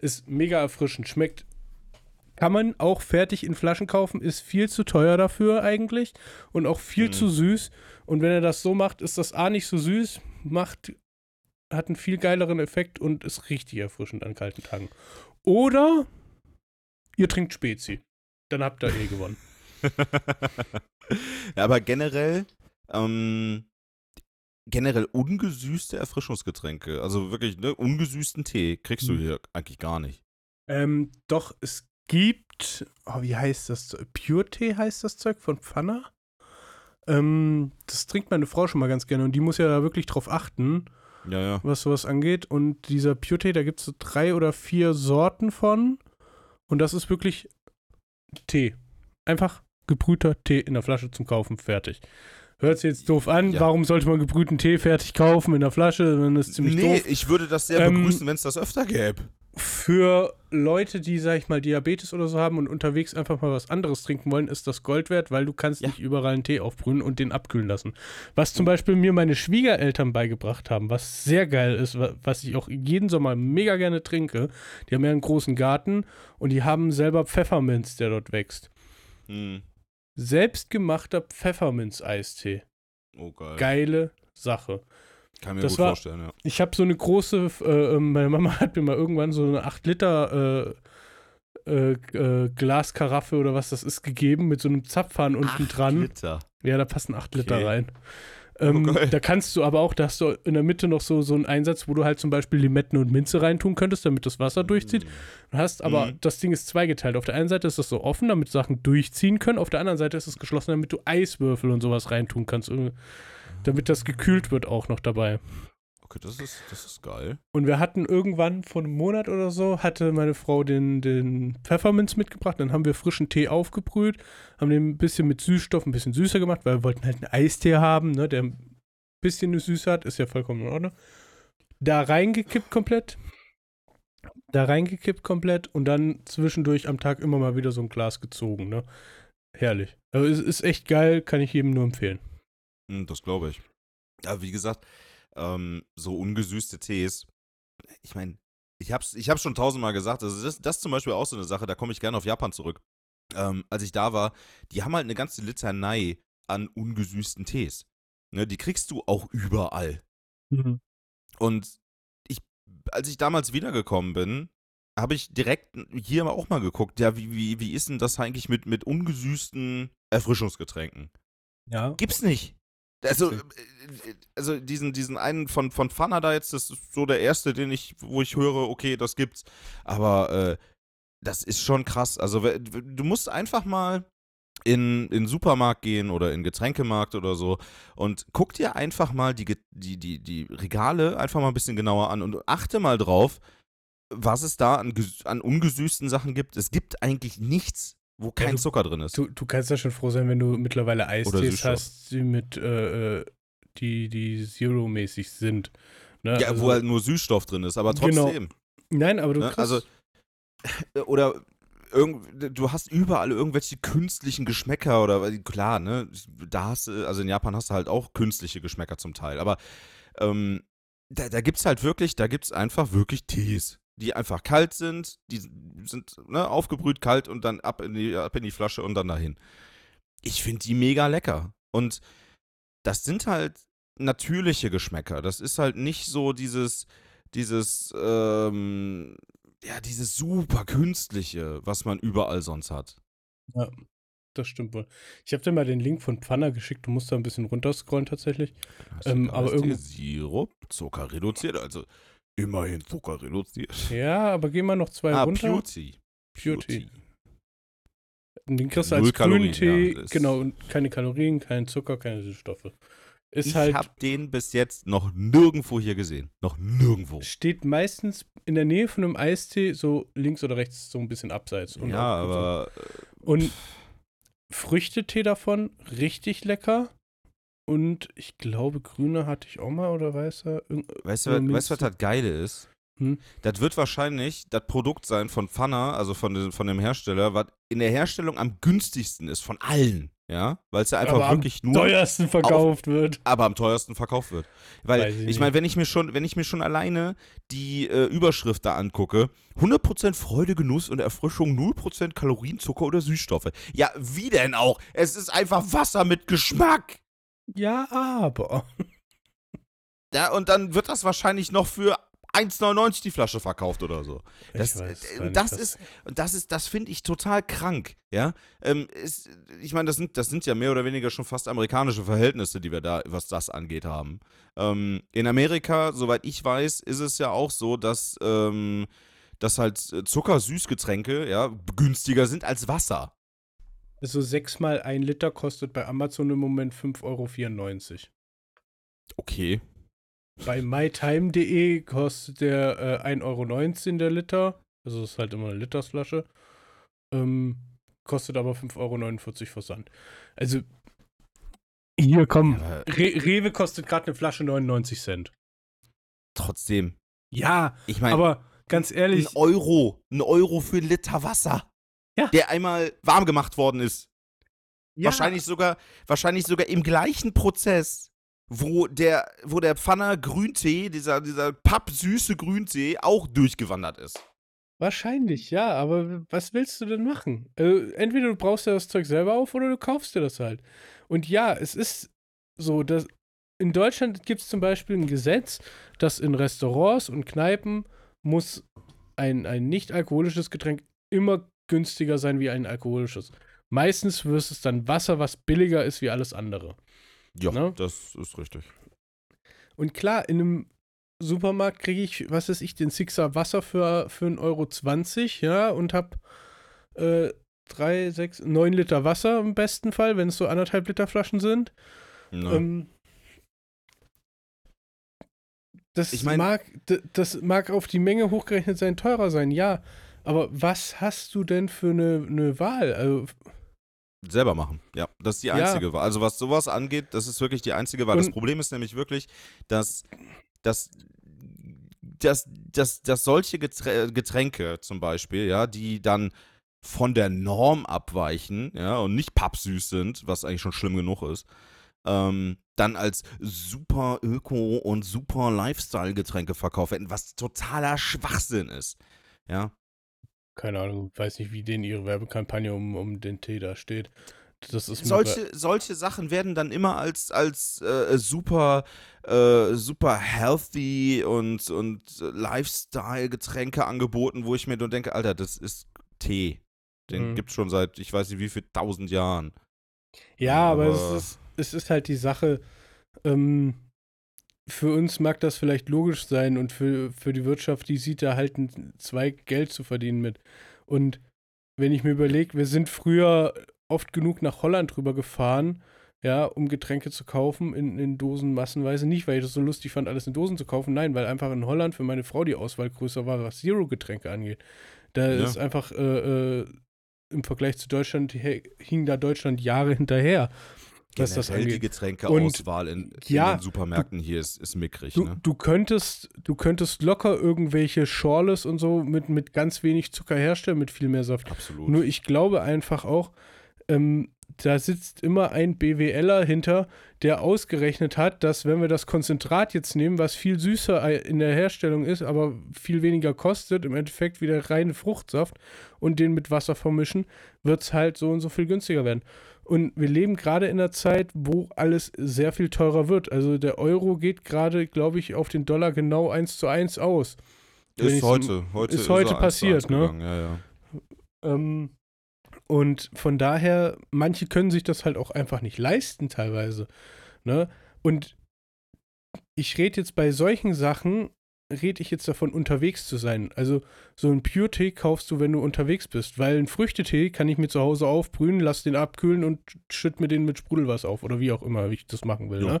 Speaker 3: Ist mega erfrischend. Schmeckt, kann man auch fertig in Flaschen kaufen, ist viel zu teuer dafür eigentlich und auch viel
Speaker 2: Mhm.
Speaker 3: zu süß. Und wenn er das so macht, ist das A nicht so süß, macht, hat einen viel geileren Effekt und ist richtig erfrischend an kalten Tagen. Oder ihr trinkt Spezi. Dann habt ihr eh gewonnen.
Speaker 2: ja, aber generell, ähm, generell ungesüßte Erfrischungsgetränke, also wirklich, ne, ungesüßten Tee kriegst du
Speaker 3: Hm.
Speaker 2: hier eigentlich gar nicht.
Speaker 3: Ähm, doch, es gibt, oh, wie heißt das? Pure Tee heißt das Zeug von Pfanner. Ähm, das trinkt meine Frau schon mal ganz gerne und die muss ja da wirklich drauf achten,
Speaker 2: Ja, ja.
Speaker 3: was sowas angeht. Und dieser Pure Tee, da gibt es so drei oder vier Sorten von. Und das ist wirklich Tee. Einfach gebrühter Tee in der Flasche zum Kaufen, fertig. Hört sich jetzt doof an.
Speaker 2: Ja.
Speaker 3: Warum sollte man gebrühten Tee fertig kaufen in der Flasche? Dann ist ziemlich
Speaker 2: nee,
Speaker 3: doof.
Speaker 2: ich würde das sehr
Speaker 3: Ähm,
Speaker 2: begrüßen, wenn es das öfter gäbe.
Speaker 3: Für Leute, die, sag ich mal, Diabetes oder so haben und unterwegs einfach mal was anderes trinken wollen, ist das Gold wert, weil du kannst
Speaker 2: Ja.
Speaker 3: nicht überall einen Tee aufbrühen und den abkühlen lassen. Was zum Beispiel mir meine Schwiegereltern beigebracht haben, was sehr geil ist, wa- was ich auch jeden Sommer mega gerne trinke. Die haben ja einen großen Garten und die haben selber Pfefferminz, der dort wächst.
Speaker 2: Hm.
Speaker 3: Selbstgemachter Pfefferminz-Eistee.
Speaker 2: Oh, geil.
Speaker 3: geile Sache.
Speaker 2: Kann mir
Speaker 3: Das
Speaker 2: gut
Speaker 3: war-
Speaker 2: vorstellen, ja.
Speaker 3: Ich habe so eine große, äh, äh, meine Mama hat mir mal irgendwann so eine 8 Liter äh, äh, äh, Glaskaraffe oder was das ist gegeben mit so einem Zapfhahn unten dran.
Speaker 2: Liter.
Speaker 3: Ja, da passen 8 Liter
Speaker 2: Okay.
Speaker 3: rein. Ähm,
Speaker 2: Oh, geil.
Speaker 3: da kannst du aber auch, da hast du in der Mitte noch so, so einen Einsatz, wo du halt zum Beispiel Limetten und Minze reintun könntest, damit das Wasser durchzieht. Du hast aber,
Speaker 2: Mhm.
Speaker 3: das Ding ist zweigeteilt. Auf der einen Seite ist das so offen, damit Sachen durchziehen können. Auf der anderen Seite ist es geschlossen, damit du Eiswürfel und sowas reintun kannst. äh, Damit das gekühlt wird auch noch dabei.
Speaker 2: Okay, das ist, das ist geil.
Speaker 3: Und wir hatten irgendwann vor einem Monat oder so, hatte meine Frau den, den Pfefferminz mitgebracht. Dann haben wir frischen Tee aufgebrüht, haben den ein bisschen mit Süßstoff ein bisschen süßer gemacht, weil wir wollten halt einen Eistee haben, ne, der ein bisschen eine Süße hat, ist ja vollkommen in Ordnung. Da reingekippt komplett. Da reingekippt komplett und dann zwischendurch am Tag immer mal wieder so ein Glas gezogen, ne? Herrlich. Also es ist echt geil, kann ich jedem nur empfehlen.
Speaker 2: Hm, Das glaube ich. Aber wie gesagt, ähm, so ungesüßte Tees, ich meine, ich hab's, ich hab's schon tausendmal gesagt, also das, das ist zum Beispiel auch so eine Sache, da komme ich gerne auf Japan zurück. Ähm, als ich da war, die haben halt eine ganze Litanei an ungesüßten Tees. Ne, die kriegst du auch überall. Und ich, als ich damals wiedergekommen bin, habe ich direkt hier auch mal geguckt, ja, wie, wie, wie ist denn das eigentlich mit, mit ungesüßten Erfrischungsgetränken?
Speaker 3: Ja.
Speaker 2: Gibt's nicht. Also,
Speaker 3: Okay.
Speaker 2: äh, also diesen, diesen einen von, von Fana da jetzt, das ist so der erste, den ich, wo ich höre, okay, das gibt's. Aber äh, das ist schon krass. Also du musst einfach mal in, in den Supermarkt gehen oder in den Getränkemarkt oder so und guck dir einfach mal die, die, die, die Regale einfach mal ein bisschen genauer an und achte mal drauf, was es da an, an ungesüßten Sachen gibt. Es gibt eigentlich nichts, wo kein
Speaker 3: du-
Speaker 2: Zucker drin ist.
Speaker 3: Du, du kannst ja schon froh sein, wenn du mittlerweile Eistees hast, die mit äh, äh, die, die Zero-mäßig sind. Ne?
Speaker 2: ja,
Speaker 3: also,
Speaker 2: wo halt nur Süßstoff drin ist, aber
Speaker 3: Genau.
Speaker 2: trotzdem.
Speaker 3: Nein, aber du
Speaker 2: Ne, also- oder irgend, du hast überall irgendwelche künstlichen Geschmäcker oder klar, ne, da hast du, also in Japan hast du halt auch künstliche Geschmäcker zum Teil, aber ähm, da, da gibt's halt wirklich, da gibt's einfach wirklich Tees, die einfach kalt sind, die sind ne, aufgebrüht kalt und dann ab in die, ab in die Flasche und dann dahin. Ich finde die mega lecker und das sind halt natürliche Geschmäcker. Das ist halt nicht so dieses, dieses, ähm, ja, dieses super künstliche, was man überall sonst hat.
Speaker 3: das stimmt wohl. Ich habe dir mal den Link von Pfanner geschickt, du musst da ein bisschen runterscrollen tatsächlich. Ähm, aber
Speaker 2: Eistee,
Speaker 3: irgend-
Speaker 2: Sirup, Zucker reduziert, also immerhin Zucker reduziert.
Speaker 3: Ja, aber geh mal noch zwei
Speaker 2: ah,
Speaker 3: runter.
Speaker 2: Pure Tea.
Speaker 3: Pure Tea. Den kriegst du als
Speaker 2: Kalorien,
Speaker 3: grünen Tee,
Speaker 2: ja,
Speaker 3: genau, und keine Kalorien, kein Zucker, keine Süßstoffe. Ist
Speaker 2: Ich
Speaker 3: halt,
Speaker 2: habe den bis jetzt noch nirgendwo hier gesehen. Noch nirgendwo.
Speaker 3: steht meistens in der Nähe von einem Eistee, so links oder rechts, so ein bisschen abseits. Und
Speaker 2: ja,
Speaker 3: so.
Speaker 2: aber
Speaker 3: Und Früchtetee davon, richtig lecker. Und ich glaube, grüner hatte ich auch mal oder weißer.
Speaker 2: Weißt du, was- weißt du, was das Geile ist?
Speaker 3: Hm?
Speaker 2: Das wird wahrscheinlich das Produkt sein von Pfanner, also von, dem- von dem Hersteller, was in der Herstellung am günstigsten ist von allen. Ja, weil es ja einfach
Speaker 3: aber
Speaker 2: wirklich
Speaker 3: am
Speaker 2: nur,
Speaker 3: teuersten verkauft wird.
Speaker 2: aber am teuersten verkauft wird. Weil
Speaker 3: Weiß ich
Speaker 2: ich, meine, wenn ich mir schon, wenn ich mir schon alleine die äh, Überschrift da angucke, 100% Freude, Genuss und Erfrischung, 0% Kalorien, Zucker oder Süßstoffe. Ja, wie denn auch? Es ist einfach Wasser mit Geschmack.
Speaker 3: Ja, aber.
Speaker 2: Ja, und dann wird das wahrscheinlich noch für 1,99 die Flasche verkauft oder so. Das,
Speaker 3: weiß
Speaker 2: äh, das
Speaker 3: was-
Speaker 2: ist, und das ist, das finde ich total krank, ja. Ähm, ist, ich meine, das sind, das sind ja mehr oder weniger schon fast amerikanische Verhältnisse, die wir da, was das angeht, haben. Ähm, in Amerika, soweit ich weiß, ist es ja auch so, dass, ähm, dass halt äh, Zuckersüßgetränke, ja, günstiger sind als Wasser.
Speaker 3: Also sechsmal ein Liter kostet bei Amazon im Moment 5,94 Euro.
Speaker 2: Okay.
Speaker 3: Bei mytime.de kostet der äh, 1,19 Euro der Liter. Also ist halt immer eine Litersflasche. Ähm, kostet aber 5,49 Euro Versand. Also, hier komm.
Speaker 2: Aber
Speaker 3: Re Rewe kostet gerade eine Flasche 99 Cent.
Speaker 2: trotzdem,
Speaker 3: Ja,
Speaker 2: ich meine,
Speaker 3: aber ganz ehrlich,
Speaker 2: ein Euro, ein Euro für einen Liter Wasser.
Speaker 3: Ja.
Speaker 2: Der einmal warm gemacht worden ist.
Speaker 3: ja,
Speaker 2: Wahrscheinlich sogar, wahrscheinlich sogar im gleichen Prozess, wo der, wo der Pfanner Grüntee, dieser, dieser pappsüße Grüntee, auch durchgewandert ist.
Speaker 3: Wahrscheinlich, ja, aber was willst du denn machen? Äh, entweder du brauchst ja das Zeug selber auf oder du kaufst dir das halt. Und ja, es ist so, das, in Deutschland gibt es zum Beispiel ein Gesetz, dass in Restaurants und Kneipen muss ein, ein nicht alkoholisches Getränk immer günstiger sein wie ein alkoholisches. Meistens wirst es dann Wasser, was billiger ist wie alles andere.
Speaker 2: Ja,
Speaker 3: Ne?
Speaker 2: das ist richtig.
Speaker 3: Und klar, in einem Supermarkt kriege ich, was weiß ich, den Sixer Wasser für, für 1,20 Euro, ja, und habe äh, drei, sechs, neun Liter Wasser im besten Fall, wenn es so anderthalb Liter Flaschen sind.
Speaker 2: Ne?
Speaker 3: Ähm, das,
Speaker 2: Ich mein-
Speaker 3: mag, das mag auf die Menge hochgerechnet sein, teurer sein, ja. Aber was hast du denn für eine, eine Wahl? Also,
Speaker 2: Selber machen. Ja, das ist die
Speaker 3: Ja.
Speaker 2: einzige Wahl. Also was sowas angeht, das ist wirklich die einzige Wahl. Das
Speaker 3: Und-
Speaker 2: Problem ist nämlich wirklich, dass, dass, dass, dass, dass solche Geträ- Getränke zum Beispiel, ja, die dann von der Norm abweichen, ja, und nicht pappsüß sind, was eigentlich schon schlimm genug ist, ähm, dann als super Öko- und super Lifestyle-Getränke verkauft werden, was totaler Schwachsinn ist. Ja,
Speaker 3: keine Ahnung, weiß nicht, wie denen ihre Werbekampagne um, um den Tee da steht. Das ist mir
Speaker 2: solche, solche Sachen werden dann immer als, als äh, super, äh, super healthy und, und Lifestyle-Getränke angeboten, wo ich mir nur denke, Alter, das ist Tee. Den
Speaker 3: Mhm.
Speaker 2: gibt's schon seit ich weiß nicht wie viel tausend Jahren.
Speaker 3: Ja, aber,
Speaker 2: Aber-
Speaker 3: es, ist, es ist halt die Sache, ähm, für uns mag das vielleicht logisch sein und für, für die Wirtschaft, die sieht da halt einen Zweig Geld zu verdienen mit. Und wenn ich mir überlege, wir sind früher oft genug nach Holland rüber gefahren, ja, um Getränke zu kaufen in, in Dosen massenweise. Nicht, weil ich das so lustig fand, alles in Dosen zu kaufen, nein, weil einfach in Holland für meine Frau die Auswahl größer war, was Zero-Getränke angeht. Da
Speaker 2: Ja.
Speaker 3: ist einfach äh, äh, im Vergleich zu Deutschland hing da Deutschland Jahre hinterher, was das
Speaker 2: Generell die
Speaker 3: angeht.
Speaker 2: Getränkeauswahl in,
Speaker 3: ja,
Speaker 2: in den Supermärkten hier ist, ist mickrig.
Speaker 3: Du,
Speaker 2: ne?
Speaker 3: du könntest, du könntest locker irgendwelche Schorles und so mit, mit ganz wenig Zucker herstellen, mit viel mehr Saft.
Speaker 2: Absolut.
Speaker 3: Nur ich glaube einfach auch, ähm, da sitzt immer ein BWLer hinter, der ausgerechnet hat, dass wenn wir das Konzentrat jetzt nehmen, was viel süßer in der Herstellung ist, aber viel weniger kostet, im Endeffekt wieder reine Fruchtsaft und den mit Wasser vermischen, wird es halt so und so viel günstiger werden. Und wir leben gerade in einer Zeit, wo alles sehr viel teurer wird. Also der Euro geht gerade, glaube ich, auf den Dollar genau eins zu eins aus.
Speaker 2: Ist heute, heute
Speaker 3: ist heute
Speaker 2: eins
Speaker 3: passiert, ne?
Speaker 2: Ja, ja.
Speaker 3: Ähm, und von daher, manche können sich das halt auch einfach nicht leisten teilweise. Ne? Und ich rede jetzt bei solchen Sachen, rede ich jetzt davon, unterwegs zu sein. Also so ein Pure-Tee kaufst du, wenn du unterwegs bist, weil ein Früchtetee kann ich mir zu Hause aufbrühen, lass den abkühlen und schütt mir den mit Sprudelwasser auf oder wie auch immer, wie ich das machen will.
Speaker 2: Ja.
Speaker 3: Ne?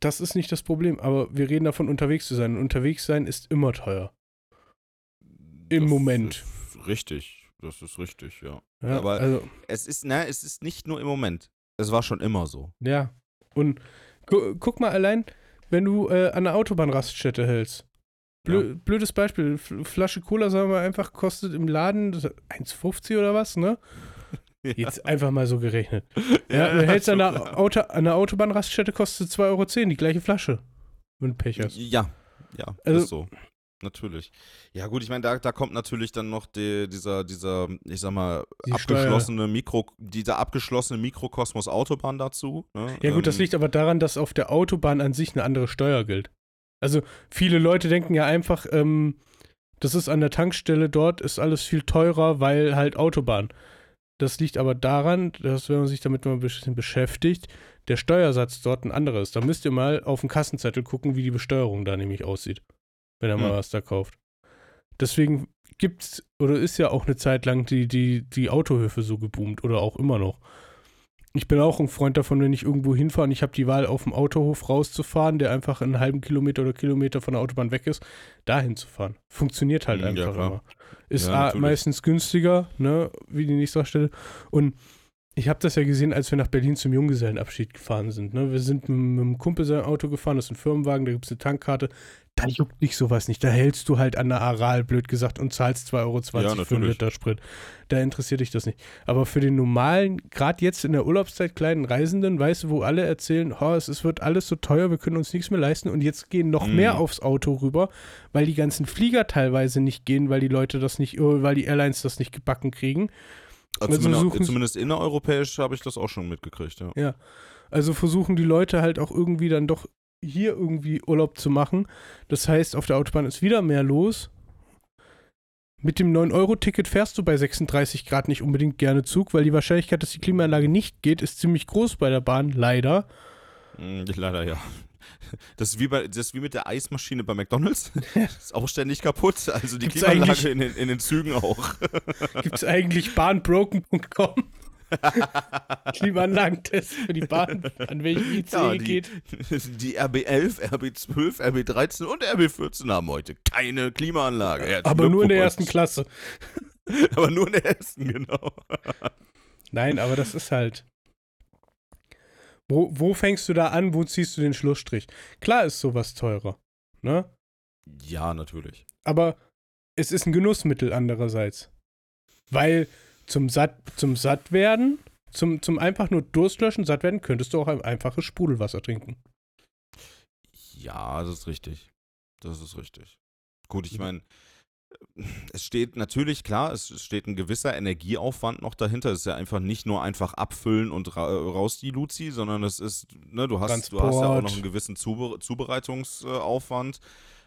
Speaker 3: Das ist nicht das Problem, aber wir reden davon, unterwegs zu sein. Und unterwegs sein ist immer teuer. Im
Speaker 2: Das
Speaker 3: Moment.
Speaker 2: Richtig, das ist richtig, ja.
Speaker 3: Ja,
Speaker 2: Aber-
Speaker 3: also,
Speaker 2: Es ist, ne, es ist nicht nur im Moment. Es war schon immer so.
Speaker 3: Ja. Und gu guck mal allein, wenn du äh, an einer Autobahnraststätte hältst. Blö Blödes Beispiel. Flasche Cola, sagen wir einfach kostet im Laden das- 1,50 oder was, ne? Jetzt einfach mal so gerechnet. Ja, du hältst an einer, Auto an einer Autobahnraststätte, kostet 2,10 Euro, die gleiche Flasche. Wenn du Pech hast.
Speaker 2: Ja, ja,
Speaker 3: Also-
Speaker 2: ist so. Natürlich. Ja, gut, ich meine, da, da kommt natürlich dann noch die, dieser, dieser, ich sag mal,
Speaker 3: Die Steuer.
Speaker 2: abgeschlossene Mikro, dieser abgeschlossene Mikrokosmos Autobahn dazu. Ne?
Speaker 3: Ja gut, das
Speaker 2: Ähm,
Speaker 3: liegt aber daran, dass auf der Autobahn an sich eine andere Steuer gilt. Also viele Leute denken ja einfach, ähm, das ist an der Tankstelle dort, ist alles viel teurer, weil halt Autobahn. Das liegt aber daran, dass wenn man sich damit mal ein bisschen beschäftigt, der Steuersatz dort ein anderer ist. Da müsst ihr mal auf den Kassenzettel gucken, wie die Besteuerung da nämlich aussieht, wenn mal
Speaker 2: Hm.
Speaker 3: was da kauft. Deswegen gibt's oder ist ja auch eine Zeit lang die, die, die Autohöfe so geboomt oder auch immer noch. Ich bin auch ein Freund davon, wenn ich irgendwo hinfahre und ich habe die Wahl, auf dem Autohof rauszufahren, der einfach einen halben Kilometer oder Kilometer von der Autobahn weg ist, dahin zu fahren. Funktioniert halt
Speaker 2: ja,
Speaker 3: einfach
Speaker 2: klar.
Speaker 3: immer. Ist
Speaker 2: Ja,
Speaker 3: meistens günstiger, ne, wie die nächste Stelle. Und ich habe das ja gesehen, als wir nach Berlin zum Junggesellenabschied gefahren sind. Ne? Wir sind mit, mit einem Kumpel sein Auto gefahren, das ist ein Firmenwagen, da gibt es eine Tankkarte. Da juckt dich sowas nicht. Da hältst du halt an der Aral, blöd gesagt, und zahlst 2,20 Euro
Speaker 2: Ja,
Speaker 3: für einen. Liter Sprit. Da interessiert dich das nicht. Aber für den normalen, gerade jetzt in der Urlaubszeit, kleinen Reisenden, weißt du, wo alle erzählen, oh, es, es wird alles so teuer, wir können uns nichts mehr leisten und jetzt gehen noch
Speaker 2: Mhm.
Speaker 3: mehr aufs Auto rüber, weil die ganzen Flieger teilweise nicht gehen, weil die Leute das nicht, äh, weil die Airlines das nicht gebacken kriegen.
Speaker 2: Also
Speaker 3: Also
Speaker 2: zumindest, zumindest innereuropäisch habe ich das auch schon mitgekriegt, ja.
Speaker 3: Also versuchen die Leute halt auch irgendwie dann doch hier irgendwie Urlaub zu machen. Das heißt, auf der Autobahn ist wieder mehr los. Mit dem 9-Euro-Ticket fährst du bei 36 Grad nicht unbedingt gerne Zug, weil die Wahrscheinlichkeit, dass die Klimaanlage nicht geht, ist ziemlich groß bei der Bahn, leider.
Speaker 2: Hm, leider ja. Das ist, wie bei, das ist wie mit der Eismaschine bei McDonalds. ist auch ständig kaputt. Also die
Speaker 3: Gibt's
Speaker 2: Klimaanlage in den, in den Zügen auch.
Speaker 3: Gibt es eigentlich bahnbroken.com? Klimaanlagentest für die Bahn, an welchem ICE
Speaker 2: Ja, die,
Speaker 3: geht.
Speaker 2: die RB11, RB12, RB13 und RB14 haben heute keine Klimaanlage. Herzlichen
Speaker 3: Aber nur in der ersten. Klasse.
Speaker 2: Aber nur in der ersten, genau.
Speaker 3: Nein, aber das ist halt. Wo, wo fängst du da an? Wo ziehst du den Schlussstrich? Klar ist sowas teurer. Ne?
Speaker 2: Ja, natürlich.
Speaker 3: Aber es ist ein Genussmittel andererseits. Weil zum Satt, zum Sattwerden, zum, zum einfach nur Durstlöschen, satt werden, könntest du auch ein einfaches Sprudelwasser trinken.
Speaker 2: Ja, das ist richtig. Das ist richtig. Gut, ich meine, es steht natürlich, klar, es steht ein gewisser Energieaufwand noch dahinter. Es ist ja einfach nicht nur einfach abfüllen und ra raus die Luzi, sondern es ist, ne, du hast, du hast ja auch
Speaker 3: Transport.
Speaker 2: noch einen gewissen Zube Zubereitungsaufwand.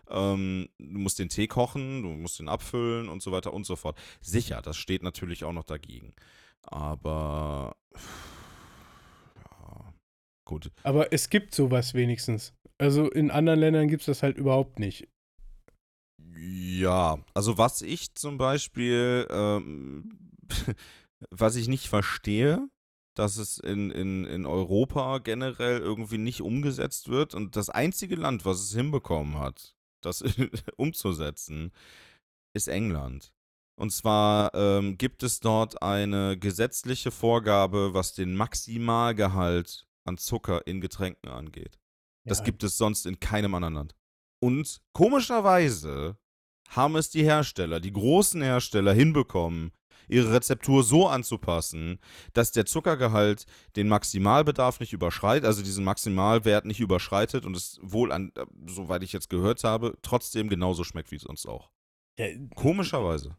Speaker 2: Ähm, du musst den Tee kochen, du musst den abfüllen und so weiter und so fort. Sicher, das steht natürlich auch noch dagegen. Aber ja, gut.
Speaker 3: Aber es gibt sowas wenigstens. Also in anderen Ländern gibt es das halt überhaupt nicht.
Speaker 2: Ja, also was ich zum Beispiel, ähm, was ich nicht verstehe, dass es in, in, in Europa generell irgendwie nicht umgesetzt wird und das einzige Land, was es hinbekommen hat, das umzusetzen, ist England. Und zwar ähm, gibt es dort eine gesetzliche Vorgabe, was den Maximalgehalt an Zucker in Getränken angeht. Das
Speaker 3: Ja.
Speaker 2: gibt es sonst in keinem anderen Land. Und komischerweise haben es die Hersteller, die großen Hersteller hinbekommen, ihre Rezeptur so anzupassen, dass der Zuckergehalt den Maximalbedarf nicht überschreitet, also diesen Maximalwert nicht überschreitet und es wohl an, äh, soweit ich jetzt gehört habe, trotzdem genauso schmeckt wie sonst auch.
Speaker 3: Ja,
Speaker 2: Komischerweise.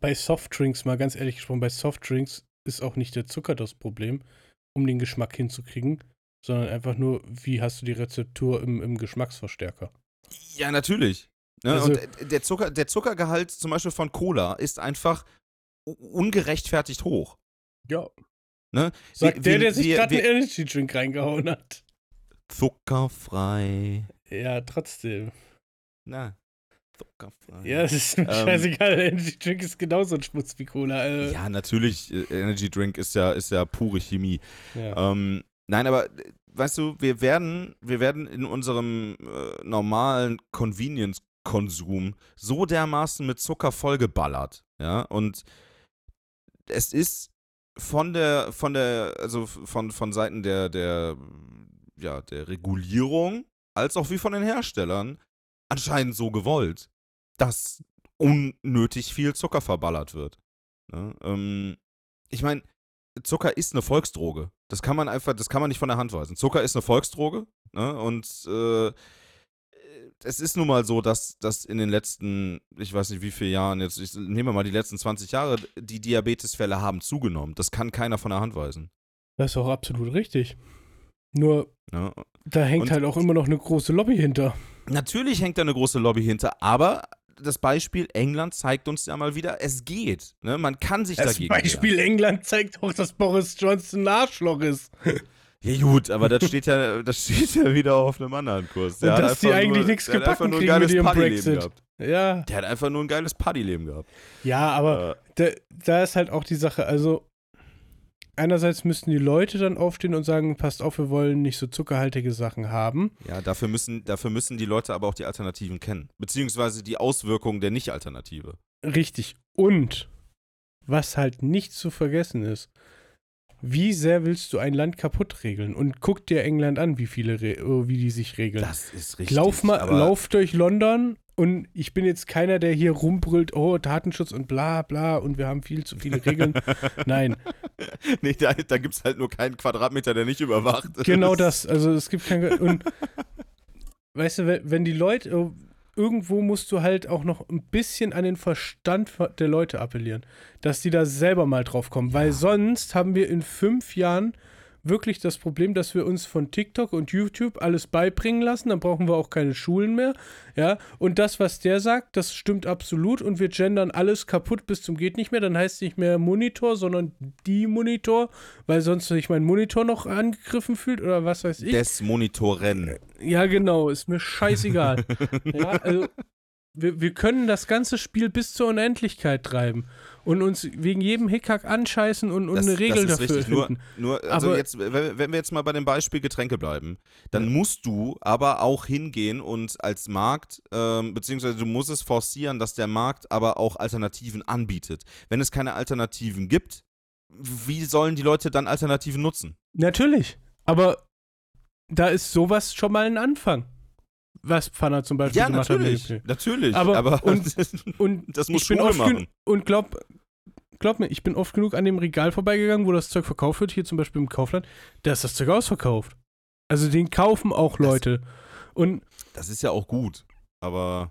Speaker 3: bei Softdrinks, mal ganz ehrlich gesprochen, bei Softdrinks ist auch nicht der Zucker das Problem, um den Geschmack hinzukriegen, sondern einfach nur, wie hast du die Rezeptur im, im Geschmacksverstärker.
Speaker 2: Ja, natürlich. Ne?
Speaker 3: Also-
Speaker 2: und äh, der, Zucker, der Zuckergehalt zum Beispiel von Cola ist einfach ungerechtfertigt hoch.
Speaker 3: Ja.
Speaker 2: Ne?
Speaker 3: Sagt
Speaker 2: Wir-
Speaker 3: der,
Speaker 2: wir-
Speaker 3: der sich
Speaker 2: wir-
Speaker 3: gerade
Speaker 2: wir-
Speaker 3: einen Energy Drink reingehauen hat.
Speaker 2: Zuckerfrei.
Speaker 3: Ja, trotzdem.
Speaker 2: Na, zuckerfrei.
Speaker 3: Ja, es ist mir
Speaker 2: Ähm,
Speaker 3: scheißegal. Energy Drink ist genauso ein Schmutz wie Cola. Äh,
Speaker 2: Ja, natürlich, äh, Energy Drink ist ja, ist ja pure Chemie.
Speaker 3: ja.
Speaker 2: Ähm, nein, aber weißt du, wir werden, wir werden in unserem äh, normalen Convenience-Konsum so dermaßen mit Zucker vollgeballert, ja, und es ist von der, von der, also von, von Seiten der, der, ja, der Regulierung, als auch wie von den Herstellern, anscheinend so gewollt, dass unnötig viel Zucker verballert wird. Ne? Ähm, ich meine, Zucker ist eine Volksdroge. Das kann man einfach, das kann man nicht von der Hand weisen. Zucker ist eine Volksdroge, ne? Und äh, es ist nun mal so, dass, dass in den letzten, ich weiß nicht wie viele Jahren, jetzt ich, nehmen wir mal die letzten 20 Jahre, die Diabetesfälle haben zugenommen. Das kann keiner von der Hand weisen.
Speaker 3: Das ist auch absolut richtig. Nur,
Speaker 2: Ne?
Speaker 3: da hängt
Speaker 2: Und-
Speaker 3: halt auch immer noch eine große Lobby hinter.
Speaker 2: Natürlich hängt da eine große Lobby hinter, aber das Beispiel England zeigt uns ja mal wieder, es geht. Ne? Man kann sich
Speaker 3: Das
Speaker 2: dagegen
Speaker 3: Beispiel England zeigt auch, dass Boris Johnson ein Arschloch ist.
Speaker 2: Ja gut, aber das steht ja, das steht ja wieder auf einem anderen Kurs. Der
Speaker 3: Und
Speaker 2: hat
Speaker 3: dass die eigentlich
Speaker 2: nur-
Speaker 3: nichts
Speaker 2: der hat einfach
Speaker 3: gebacken
Speaker 2: nur ein
Speaker 3: kriegen mit
Speaker 2: geiles
Speaker 3: ihrem
Speaker 2: Partyleben
Speaker 3: Brexit.
Speaker 2: gehabt.
Speaker 3: Ja.
Speaker 2: Der hat einfach nur ein geiles Partyleben gehabt.
Speaker 3: Ja, aber
Speaker 2: Äh,
Speaker 3: da, da ist halt auch die Sache, also einerseits müssten die Leute dann aufstehen und sagen, passt auf, wir wollen nicht so zuckerhaltige Sachen haben.
Speaker 2: ja, dafür müssen, dafür müssen die Leute aber auch die Alternativen kennen. Beziehungsweise die Auswirkungen der Nicht-Alternative.
Speaker 3: Richtig. Und was halt nicht zu vergessen ist, wie sehr willst du ein Land kaputt regeln? Und guck dir England an, wie viele, Re äh, wie die sich regeln.
Speaker 2: Das ist richtig.
Speaker 3: Lauf mal, lauf durch London und ich bin jetzt keiner, der hier rumbrüllt, oh, Datenschutz und bla bla und wir haben viel zu viele Regeln. Nein,
Speaker 2: nee, da, da gibt es halt nur keinen Quadratmeter, der nicht überwacht ist.
Speaker 3: genau das. Also es gibt kein. Und weißt du, wenn die Leute. Irgendwo musst du halt auch noch ein bisschen an den Verstand der Leute appellieren, dass die da selber mal drauf kommen. Weil sonst haben wir in fünf Jahren wirklich das Problem, dass wir uns von TikTok und YouTube alles beibringen lassen. Dann brauchen wir auch keine Schulen mehr. Ja, und das, was der sagt, das stimmt absolut. Und wir gendern alles kaputt bis zum geht nicht mehr. Dann heißt es nicht mehr Monitor, sondern die Monitor, weil sonst sich mein Monitor noch angegriffen fühlt oder was weiß ich.
Speaker 2: Des Monitoren.
Speaker 3: Ja, genau, ist mir scheißegal. ja, also wir, wir können das ganze Spiel bis zur Unendlichkeit treiben und uns wegen jedem Hickhack anscheißen und, und
Speaker 2: Das-
Speaker 3: eine Regel
Speaker 2: das ist
Speaker 3: dafür
Speaker 2: richtig. Nur,
Speaker 3: finden.
Speaker 2: nur also
Speaker 3: Aber-
Speaker 2: jetzt, wenn wir jetzt mal bei dem Beispiel Getränke bleiben, dann musst du aber auch hingehen und als Markt, ähm, beziehungsweise du musst es forcieren, dass der Markt aber auch Alternativen anbietet. Wenn es keine Alternativen gibt, wie sollen die Leute dann Alternativen nutzen?
Speaker 3: Natürlich, aber da ist sowas schon mal ein Anfang. Was Pfanner zum Beispiel
Speaker 2: Ja,
Speaker 3: gemacht
Speaker 2: natürlich,
Speaker 3: hat.
Speaker 2: natürlich.
Speaker 3: Aber-
Speaker 2: Aber,
Speaker 3: und- Und
Speaker 2: das muss
Speaker 3: ich bin
Speaker 2: Schule
Speaker 3: oft gen-
Speaker 2: machen.
Speaker 3: Und glaub, glaub mir, ich bin oft genug an dem Regal vorbeigegangen, wo das Zeug verkauft wird, hier zum Beispiel im Kaufland, da ist das Zeug ausverkauft. Also den kaufen auch
Speaker 2: Das-
Speaker 3: Leute. Und
Speaker 2: Das ist ja auch gut, aber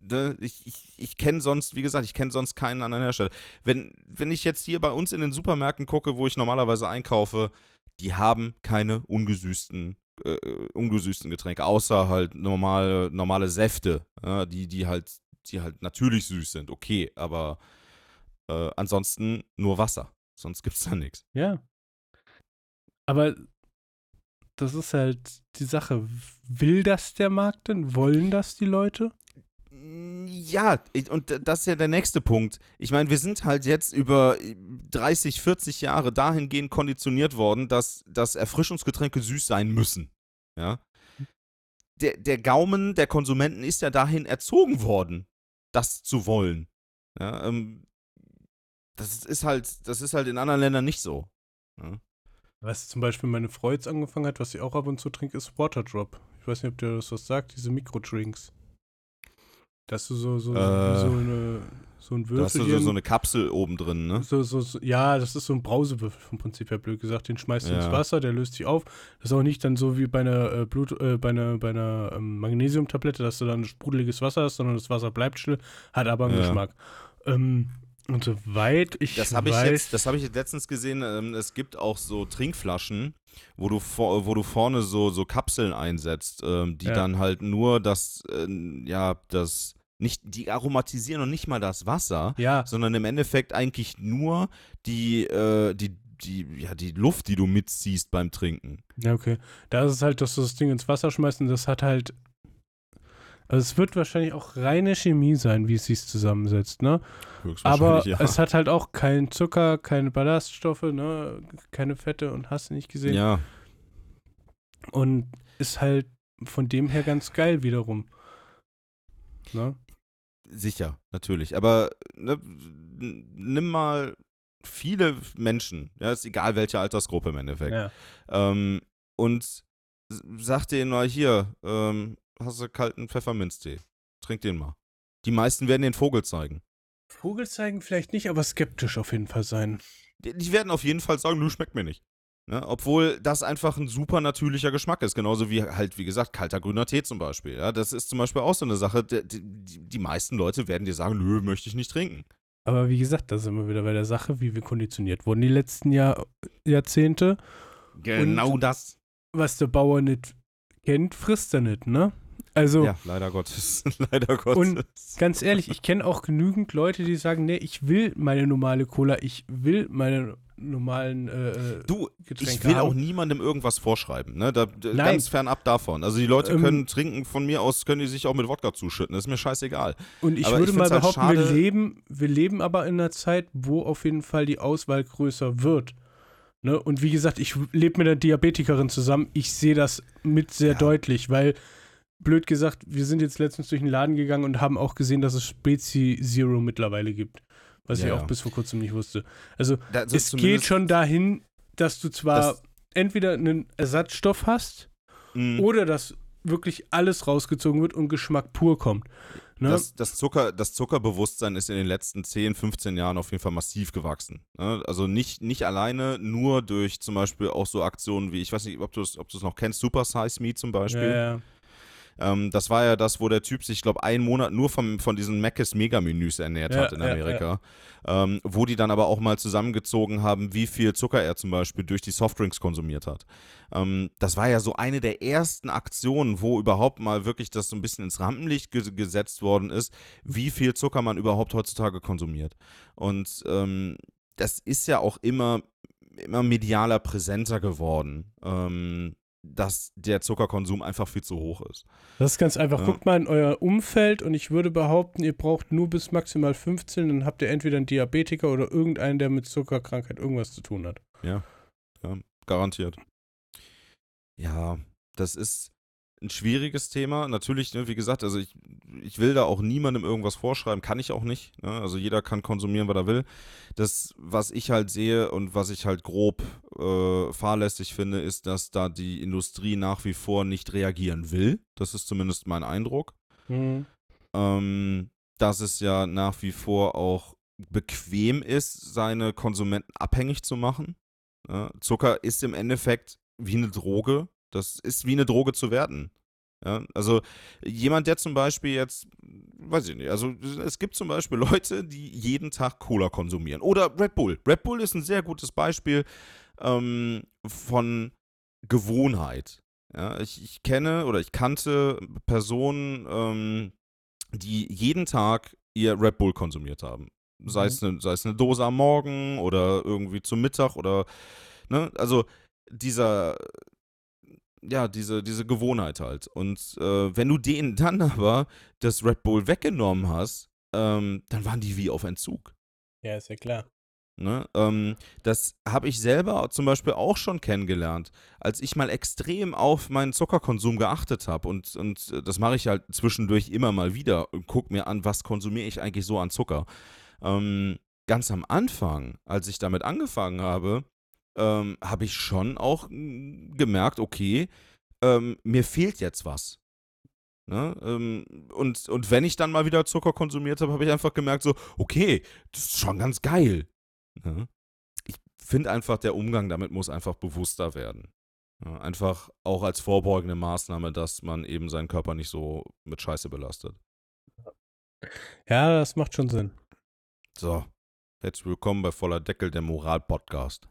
Speaker 2: ne, ich, ich, ich kenne sonst, wie gesagt, ich kenne sonst keinen anderen Hersteller. Wenn, wenn ich jetzt hier bei uns in den Supermärkten gucke, wo ich normalerweise einkaufe, die haben keine ungesüßten, äh, ungesüßten Getränke, außer halt normale, normale Säfte, ja, die, die halt, die halt natürlich süß sind, okay, aber äh, ansonsten nur Wasser. Sonst gibt's da nichts.
Speaker 3: Ja. Aber das ist halt die Sache. Will das der Markt denn? Wollen das die Leute?
Speaker 2: Ja, und das ist ja der nächste Punkt. Ich meine, wir sind halt jetzt über 30, 40 Jahre dahingehend konditioniert worden, dass, dass Erfrischungsgetränke süß sein müssen. Ja. Der, der Gaumen der Konsumenten ist ja dahin erzogen worden, das zu wollen. Ja, ähm, das ist halt, das ist halt in anderen Ländern nicht so. Ja.
Speaker 3: Was zum Beispiel meine Frau jetzt angefangen hat, was sie auch ab und zu trinkt, ist Waterdrop. Ich weiß nicht, ob dir das was sagt, diese Mikrodrinks. Dass du so, so,
Speaker 2: Äh,
Speaker 3: so, eine, so ein
Speaker 2: Da hast du so, so eine Kapsel oben drin, ne?
Speaker 3: so, so, so, ja, das ist so ein Brausewürfel vom Prinzip her, blöd gesagt. Den schmeißt du ins
Speaker 2: Ja.
Speaker 3: Wasser, der löst sich auf. Das ist auch nicht dann so wie bei einer, äh, Blut, äh, bei einer, bei einer ähm, Magnesiumtablette, dass du dann sprudeliges Wasser hast, sondern das Wasser bleibt still, hat aber einen
Speaker 2: Ja.
Speaker 3: Geschmack. Ähm, und soweit ich
Speaker 2: Das habe ich
Speaker 3: weiß,
Speaker 2: jetzt, das habe ich jetzt letztens gesehen. Ähm, es gibt auch so Trinkflaschen, wo du vor, wo du vorne so so Kapseln einsetzt, ähm, die
Speaker 3: Ja.
Speaker 2: dann halt nur das, äh, ja, das nicht, die aromatisieren und nicht mal das Wasser,
Speaker 3: ja,
Speaker 2: sondern im Endeffekt eigentlich nur die, äh, die, die, ja, die Luft, die du mitziehst beim Trinken.
Speaker 3: Ja, okay. Da ist es halt, dass du das Ding ins Wasser schmeißt und das hat halt. Also es wird wahrscheinlich auch reine Chemie sein, wie es sich zusammensetzt, ne? Aber
Speaker 2: ja.
Speaker 3: es hat halt auch keinen Zucker, keine Ballaststoffe, ne? Keine Fette und hast du nicht gesehen.
Speaker 2: ja,
Speaker 3: Und ist halt von dem her ganz geil wiederum. Ne?
Speaker 2: Sicher, natürlich. Aber ne, nimm mal viele Menschen, ja, ist egal welche Altersgruppe im Endeffekt.
Speaker 3: Ja.
Speaker 2: Ähm, und sag denen mal hier, ähm, hast du kalten Pfefferminztee? Trink den mal. Die meisten werden den Vogel zeigen.
Speaker 3: Vogel zeigen vielleicht nicht, aber skeptisch auf jeden Fall sein.
Speaker 2: Die, die werden auf jeden Fall sagen, nö, schmeckt mir nicht. Ne? Obwohl das einfach ein super natürlicher Geschmack ist. Genauso wie halt, wie gesagt, kalter grüner Tee zum Beispiel. Ja? Das ist zum Beispiel auch so eine Sache. Die, die, die meisten Leute werden dir sagen, nö, möchte ich nicht trinken.
Speaker 3: Aber wie gesagt, da sind wir wieder bei der Sache, wie wir konditioniert wurden die letzten Jahr, Jahrzehnte.
Speaker 2: Genau das.
Speaker 3: Was der Bauer nicht kennt, frisst er nicht, ne? Also,
Speaker 2: Ja, leider Gottes. leider Gottes.
Speaker 3: ganz ehrlich, ich kenne auch genügend Leute, die sagen, nee, ich will meine normale Cola, ich will meine normalen äh, äh,
Speaker 2: Du,
Speaker 3: Getränke
Speaker 2: ich will
Speaker 3: haben.
Speaker 2: auch niemandem irgendwas vorschreiben, ne? Da, d-
Speaker 3: Nein.
Speaker 2: ganz fernab davon. Also die Leute
Speaker 3: Ähm,
Speaker 2: können trinken von mir aus, können die sich auch mit Wodka zuschütten. Das ist mir scheißegal.
Speaker 3: Und ich
Speaker 2: Aber
Speaker 3: würde
Speaker 2: ich
Speaker 3: mal
Speaker 2: halt
Speaker 3: behaupten, wir
Speaker 2: schade-
Speaker 3: leben, wir leben aber in einer Zeit, wo auf jeden Fall die Auswahl größer wird. Ne? Und wie gesagt, ich lebe mit einer Diabetikerin zusammen. Ich sehe das mit sehr
Speaker 2: Ja.
Speaker 3: deutlich, weil, blöd gesagt, wir sind jetzt letztens durch den Laden gegangen und haben auch gesehen, dass es Spezi Zero mittlerweile gibt. Was ich
Speaker 2: Ja,
Speaker 3: auch
Speaker 2: ja.
Speaker 3: bis vor kurzem nicht wusste. Also,
Speaker 2: also
Speaker 3: es geht schon dahin, dass du zwar
Speaker 2: Das-
Speaker 3: entweder einen Ersatzstoff hast
Speaker 2: Mm,
Speaker 3: oder dass wirklich alles rausgezogen wird und Geschmack pur kommt. Ne?
Speaker 2: Das, das, Zucker, das Zuckerbewusstsein ist in den letzten 10, 15 Jahren auf jeden Fall massiv gewachsen. Ne? Also nicht, nicht alleine, nur durch zum Beispiel auch so Aktionen wie, ich weiß nicht, ob du es ob du's noch kennst, Super Size Me zum Beispiel.
Speaker 3: ja, ja.
Speaker 2: Ähm, das war ja das, wo der Typ sich, ich glaube, einen Monat nur vom, von diesen Mc's Mega-Menüs ernährt
Speaker 3: Ja,
Speaker 2: hat in
Speaker 3: ja,
Speaker 2: Amerika. Ähm, wo die dann aber auch mal zusammengezogen haben, wie viel Zucker er zum Beispiel durch die Softdrinks konsumiert hat. Ähm, das war ja so eine der ersten Aktionen, wo überhaupt mal wirklich das so ein bisschen ins Rampenlicht ge gesetzt worden ist, wie viel Zucker man überhaupt heutzutage konsumiert. Und ähm, das ist ja auch immer, immer medialer präsenter geworden. Ähm, dass der Zuckerkonsum einfach viel zu hoch ist.
Speaker 3: Das ist ganz einfach.
Speaker 2: Ja.
Speaker 3: Guckt mal in euer Umfeld und ich würde behaupten, ihr braucht nur bis maximal 15, dann habt ihr entweder einen Diabetiker oder irgendeinen, der mit Zuckerkrankheit irgendwas zu tun hat.
Speaker 2: Ja, ja, garantiert. Ja, das ist ein schwieriges Thema. Natürlich, ne, wie gesagt, also ich, ich will da auch niemandem irgendwas vorschreiben, kann ich auch nicht. Ne? Also jeder kann konsumieren, was er will. Das, was ich halt sehe und was ich halt grob äh, fahrlässig finde, ist, dass da die Industrie nach wie vor nicht reagieren will. Das ist zumindest mein Eindruck.
Speaker 3: Mhm.
Speaker 2: ähm, dass es ja nach wie vor auch bequem ist, seine Konsumenten abhängig zu machen. Ja, Zucker ist im Endeffekt wie eine Droge. Das ist wie eine Droge zu werden. Ja, also jemand, der zum Beispiel jetzt, weiß ich nicht, also es gibt zum Beispiel Leute, die jeden Tag Cola konsumieren. Oder Red Bull. Red Bull ist ein sehr gutes Beispiel ähm, von Gewohnheit. Ja, ich, ich kenne oder ich kannte Personen, ähm, die jeden Tag ihr Red Bull konsumiert haben. Sei, es eine, sei es eine Dose am Morgen oder irgendwie zum Mittag oder, ne, also dieser, ja, diese, diese Gewohnheit halt. Und äh, wenn du denen dann aber das Red Bull weggenommen hast, ähm, dann waren die wie auf Entzug.
Speaker 3: Ja, ist ja klar.
Speaker 2: Ne? Ähm, das habe ich selber zum Beispiel auch schon kennengelernt, als ich mal extrem auf meinen Zuckerkonsum geachtet habe. Und, und äh, das mache ich halt zwischendurch immer mal wieder und gucke mir an, was konsumiere ich eigentlich so an Zucker. Ähm, ganz am Anfang, als ich damit angefangen habe, ähm, habe ich schon auch mm, gemerkt, okay, ähm, mir fehlt jetzt was. Ne? Ähm, und, und wenn ich dann mal wieder Zucker konsumiert habe, habe ich einfach gemerkt, so, okay, das ist schon ganz geil. Ne? Ich finde einfach, der Umgang damit muss einfach bewusster werden. Ja, einfach auch als vorbeugende Maßnahme, dass man eben seinen Körper nicht so mit Scheiße belastet.
Speaker 3: Ja, das macht schon Sinn.
Speaker 2: So, herzlich willkommen bei Voller Deckel, der Moral-Podcast.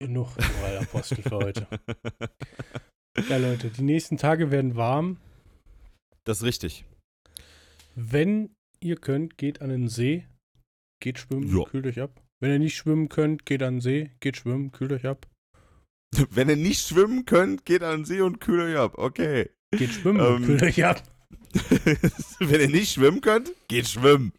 Speaker 3: Genug Moralapostel für heute. Ja, Leute, die nächsten Tage werden warm.
Speaker 2: Das ist richtig.
Speaker 3: Wenn ihr könnt, geht an den See, geht schwimmen,
Speaker 2: Ja.
Speaker 3: kühlt euch ab. Wenn ihr nicht schwimmen könnt, geht an den See, geht schwimmen, kühlt euch ab.
Speaker 2: Wenn ihr nicht schwimmen könnt, geht an den See und kühlt euch ab. Okay.
Speaker 3: Geht schwimmen,
Speaker 2: Ähm,
Speaker 3: kühlt euch ab.
Speaker 2: Wenn ihr nicht schwimmen könnt, geht schwimmen.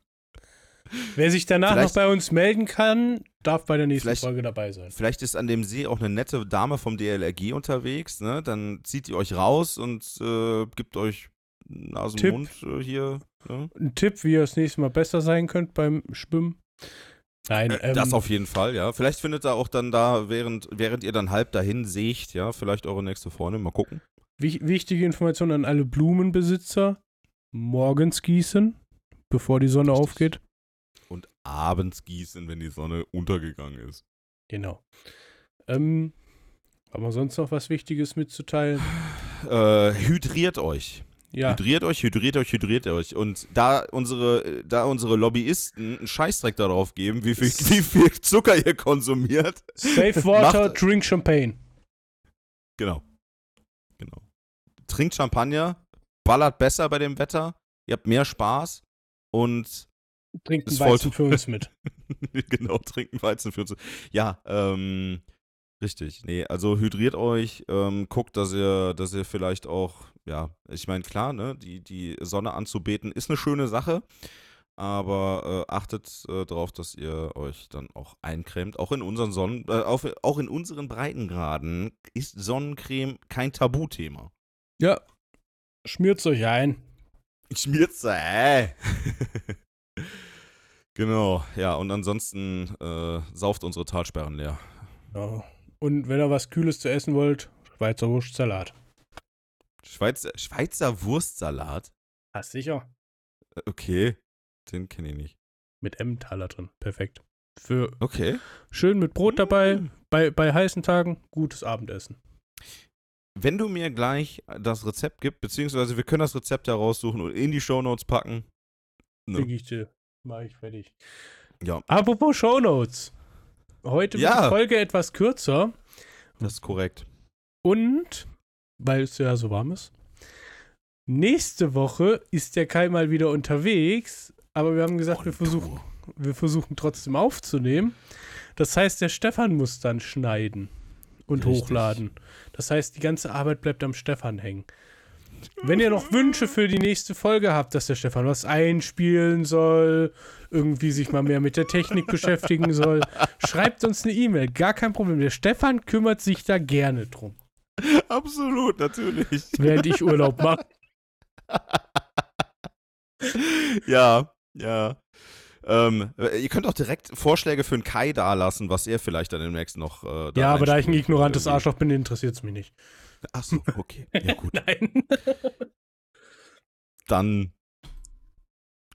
Speaker 3: Wer sich danach
Speaker 2: vielleicht-
Speaker 3: noch bei uns melden kann, darf bei der nächsten
Speaker 2: Vielleicht-
Speaker 3: Folge dabei sein.
Speaker 2: Vielleicht ist an dem See auch eine nette Dame vom DLRG unterwegs, ne? Dann zieht ihr euch raus und äh, gibt euch Nasen,
Speaker 3: Tipp.
Speaker 2: Mund äh, hier. Ne?
Speaker 3: Ein Tipp, wie ihr das nächste Mal besser sein könnt beim Schwimmen. Nein,
Speaker 2: Äh,
Speaker 3: ähm,
Speaker 2: das auf jeden Fall, ja. Vielleicht findet ihr auch dann da, während, während ihr dann halb dahin secht, ja, vielleicht eure nächste Freundin. Mal gucken.
Speaker 3: wich- wichtige Information an alle Blumenbesitzer. Morgens gießen, bevor die Sonne
Speaker 2: Richtig.
Speaker 3: aufgeht.
Speaker 2: Abends gießen, wenn die Sonne untergegangen ist.
Speaker 3: Genau. Ähm, haben wir sonst noch was Wichtiges mitzuteilen?
Speaker 2: Äh, hydriert euch.
Speaker 3: Ja,
Speaker 2: Hydriert euch, hydriert euch, hydriert euch. Und da unsere, da unsere Lobbyisten einen Scheißdreck darauf geben, wie viel, wie viel Zucker ihr konsumiert.
Speaker 3: Safe Water, Drink Champagne.
Speaker 2: Genau. Genau. Trinkt Champagner, ballert besser bei dem Wetter, ihr habt mehr Spaß und Ist voll-
Speaker 3: Weizen für uns mit.
Speaker 2: genau, trinken Weizen für uns. Ja, ähm, richtig. Nee, also hydriert euch, ähm, guckt, dass ihr, dass ihr vielleicht auch, ja, ich meine, klar, ne, die, die Sonne anzubeten ist eine schöne Sache. Aber äh, achtet äh, darauf, dass ihr euch dann auch eincremt. Auch in unseren Sonnen, äh, auf, auch in unseren Breitengraden ist Sonnencreme kein Tabuthema.
Speaker 3: Ja, schmiert's euch ein.
Speaker 2: Schmiert's, äh. genau, ja, und ansonsten äh, sauft unsere Talsperren leer.
Speaker 3: Ja. Und wenn ihr was Kühles zu essen wollt, Schweizer Wurstsalat.
Speaker 2: Schweizer, Schweizer Wurstsalat?
Speaker 3: Ah, sicher.
Speaker 2: Okay, den kenne ich nicht.
Speaker 3: Mit Emmentaler drin. Perfekt. Für
Speaker 2: Okay.
Speaker 3: schön mit Brot dabei, bei, bei heißen Tagen, gutes Abendessen.
Speaker 2: wenn du mir gleich das Rezept gibst, beziehungsweise wir können das Rezept heraussuchen und in die Shownotes packen. Ne.
Speaker 3: Krieg ich dir. Mach ich fertig.
Speaker 2: Ja,
Speaker 3: Apropos Shownotes. Heute wird
Speaker 2: Ja.
Speaker 3: die Folge etwas kürzer
Speaker 2: das ist korrekt.
Speaker 3: und, weil es ja so warm ist, nächste Woche ist der Kai mal wieder unterwegs, aber wir haben gesagt, wir versuchen, wir versuchen trotzdem aufzunehmen. Das heißt, der Stefan muss dann schneiden und
Speaker 2: Richtig.
Speaker 3: hochladen. Das heißt, die ganze Arbeit bleibt am Stefan hängen. Wenn ihr noch Wünsche für die nächste Folge habt, dass der Stefan was einspielen soll, irgendwie sich mal mehr mit der Technik beschäftigen soll, schreibt uns eine E-Mail. Gar kein Problem. Der Stefan kümmert sich da gerne drum,
Speaker 2: Absolut, natürlich.
Speaker 3: während ich Urlaub mache.
Speaker 2: ja, ja. Ähm, äh, ihr könnt auch direkt Vorschläge für einen Kai dalassen, was er vielleicht dann demnächst noch. Äh, da
Speaker 3: Ja, aber da ich ein ignorantes
Speaker 2: Irgendwie.
Speaker 3: Arschloch bin, interessiert es mich nicht.
Speaker 2: Ach so, okay. Ja, gut.
Speaker 3: Nein.
Speaker 2: Dann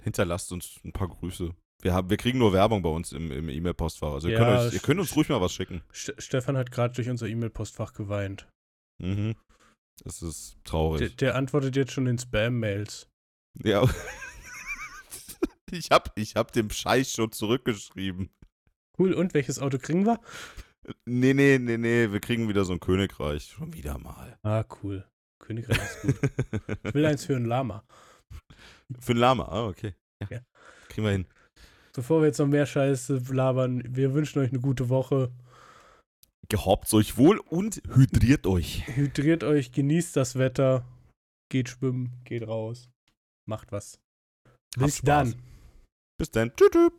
Speaker 2: hinterlasst uns ein paar Grüße. Wir, haben, wir kriegen nur Werbung bei uns im, im E-Mail-Postfach. Also ihr,
Speaker 3: Ja,
Speaker 2: könnt euch, ihr könnt uns ruhig mal was schicken.
Speaker 3: St Stefan hat gerade durch unser E-Mail-Postfach geweint.
Speaker 2: Mhm. Das ist
Speaker 3: Der,
Speaker 2: traurig.
Speaker 3: der antwortet jetzt schon in Spam-Mails.
Speaker 2: ja. ich hab, ich hab dem Scheiß schon zurückgeschrieben.
Speaker 3: Cool, und welches Auto kriegen wir?
Speaker 2: Nee, nee, nee, nee, wir kriegen wieder so ein Königreich. Schon wieder mal.
Speaker 3: Ah, cool. Königreich ist gut. Ich will eins für ein Lama.
Speaker 2: Für ein Lama, ah, okay. Ja.
Speaker 3: Ja.
Speaker 2: Kriegen wir hin.
Speaker 3: Bevor wir jetzt noch mehr Scheiße labern, wir wünschen euch eine gute Woche.
Speaker 2: Gehabt euch wohl und hydriert euch.
Speaker 3: Hydriert euch, genießt das Wetter, geht schwimmen, geht raus, macht was. Bis dann.
Speaker 2: Bis dann. Tschüss.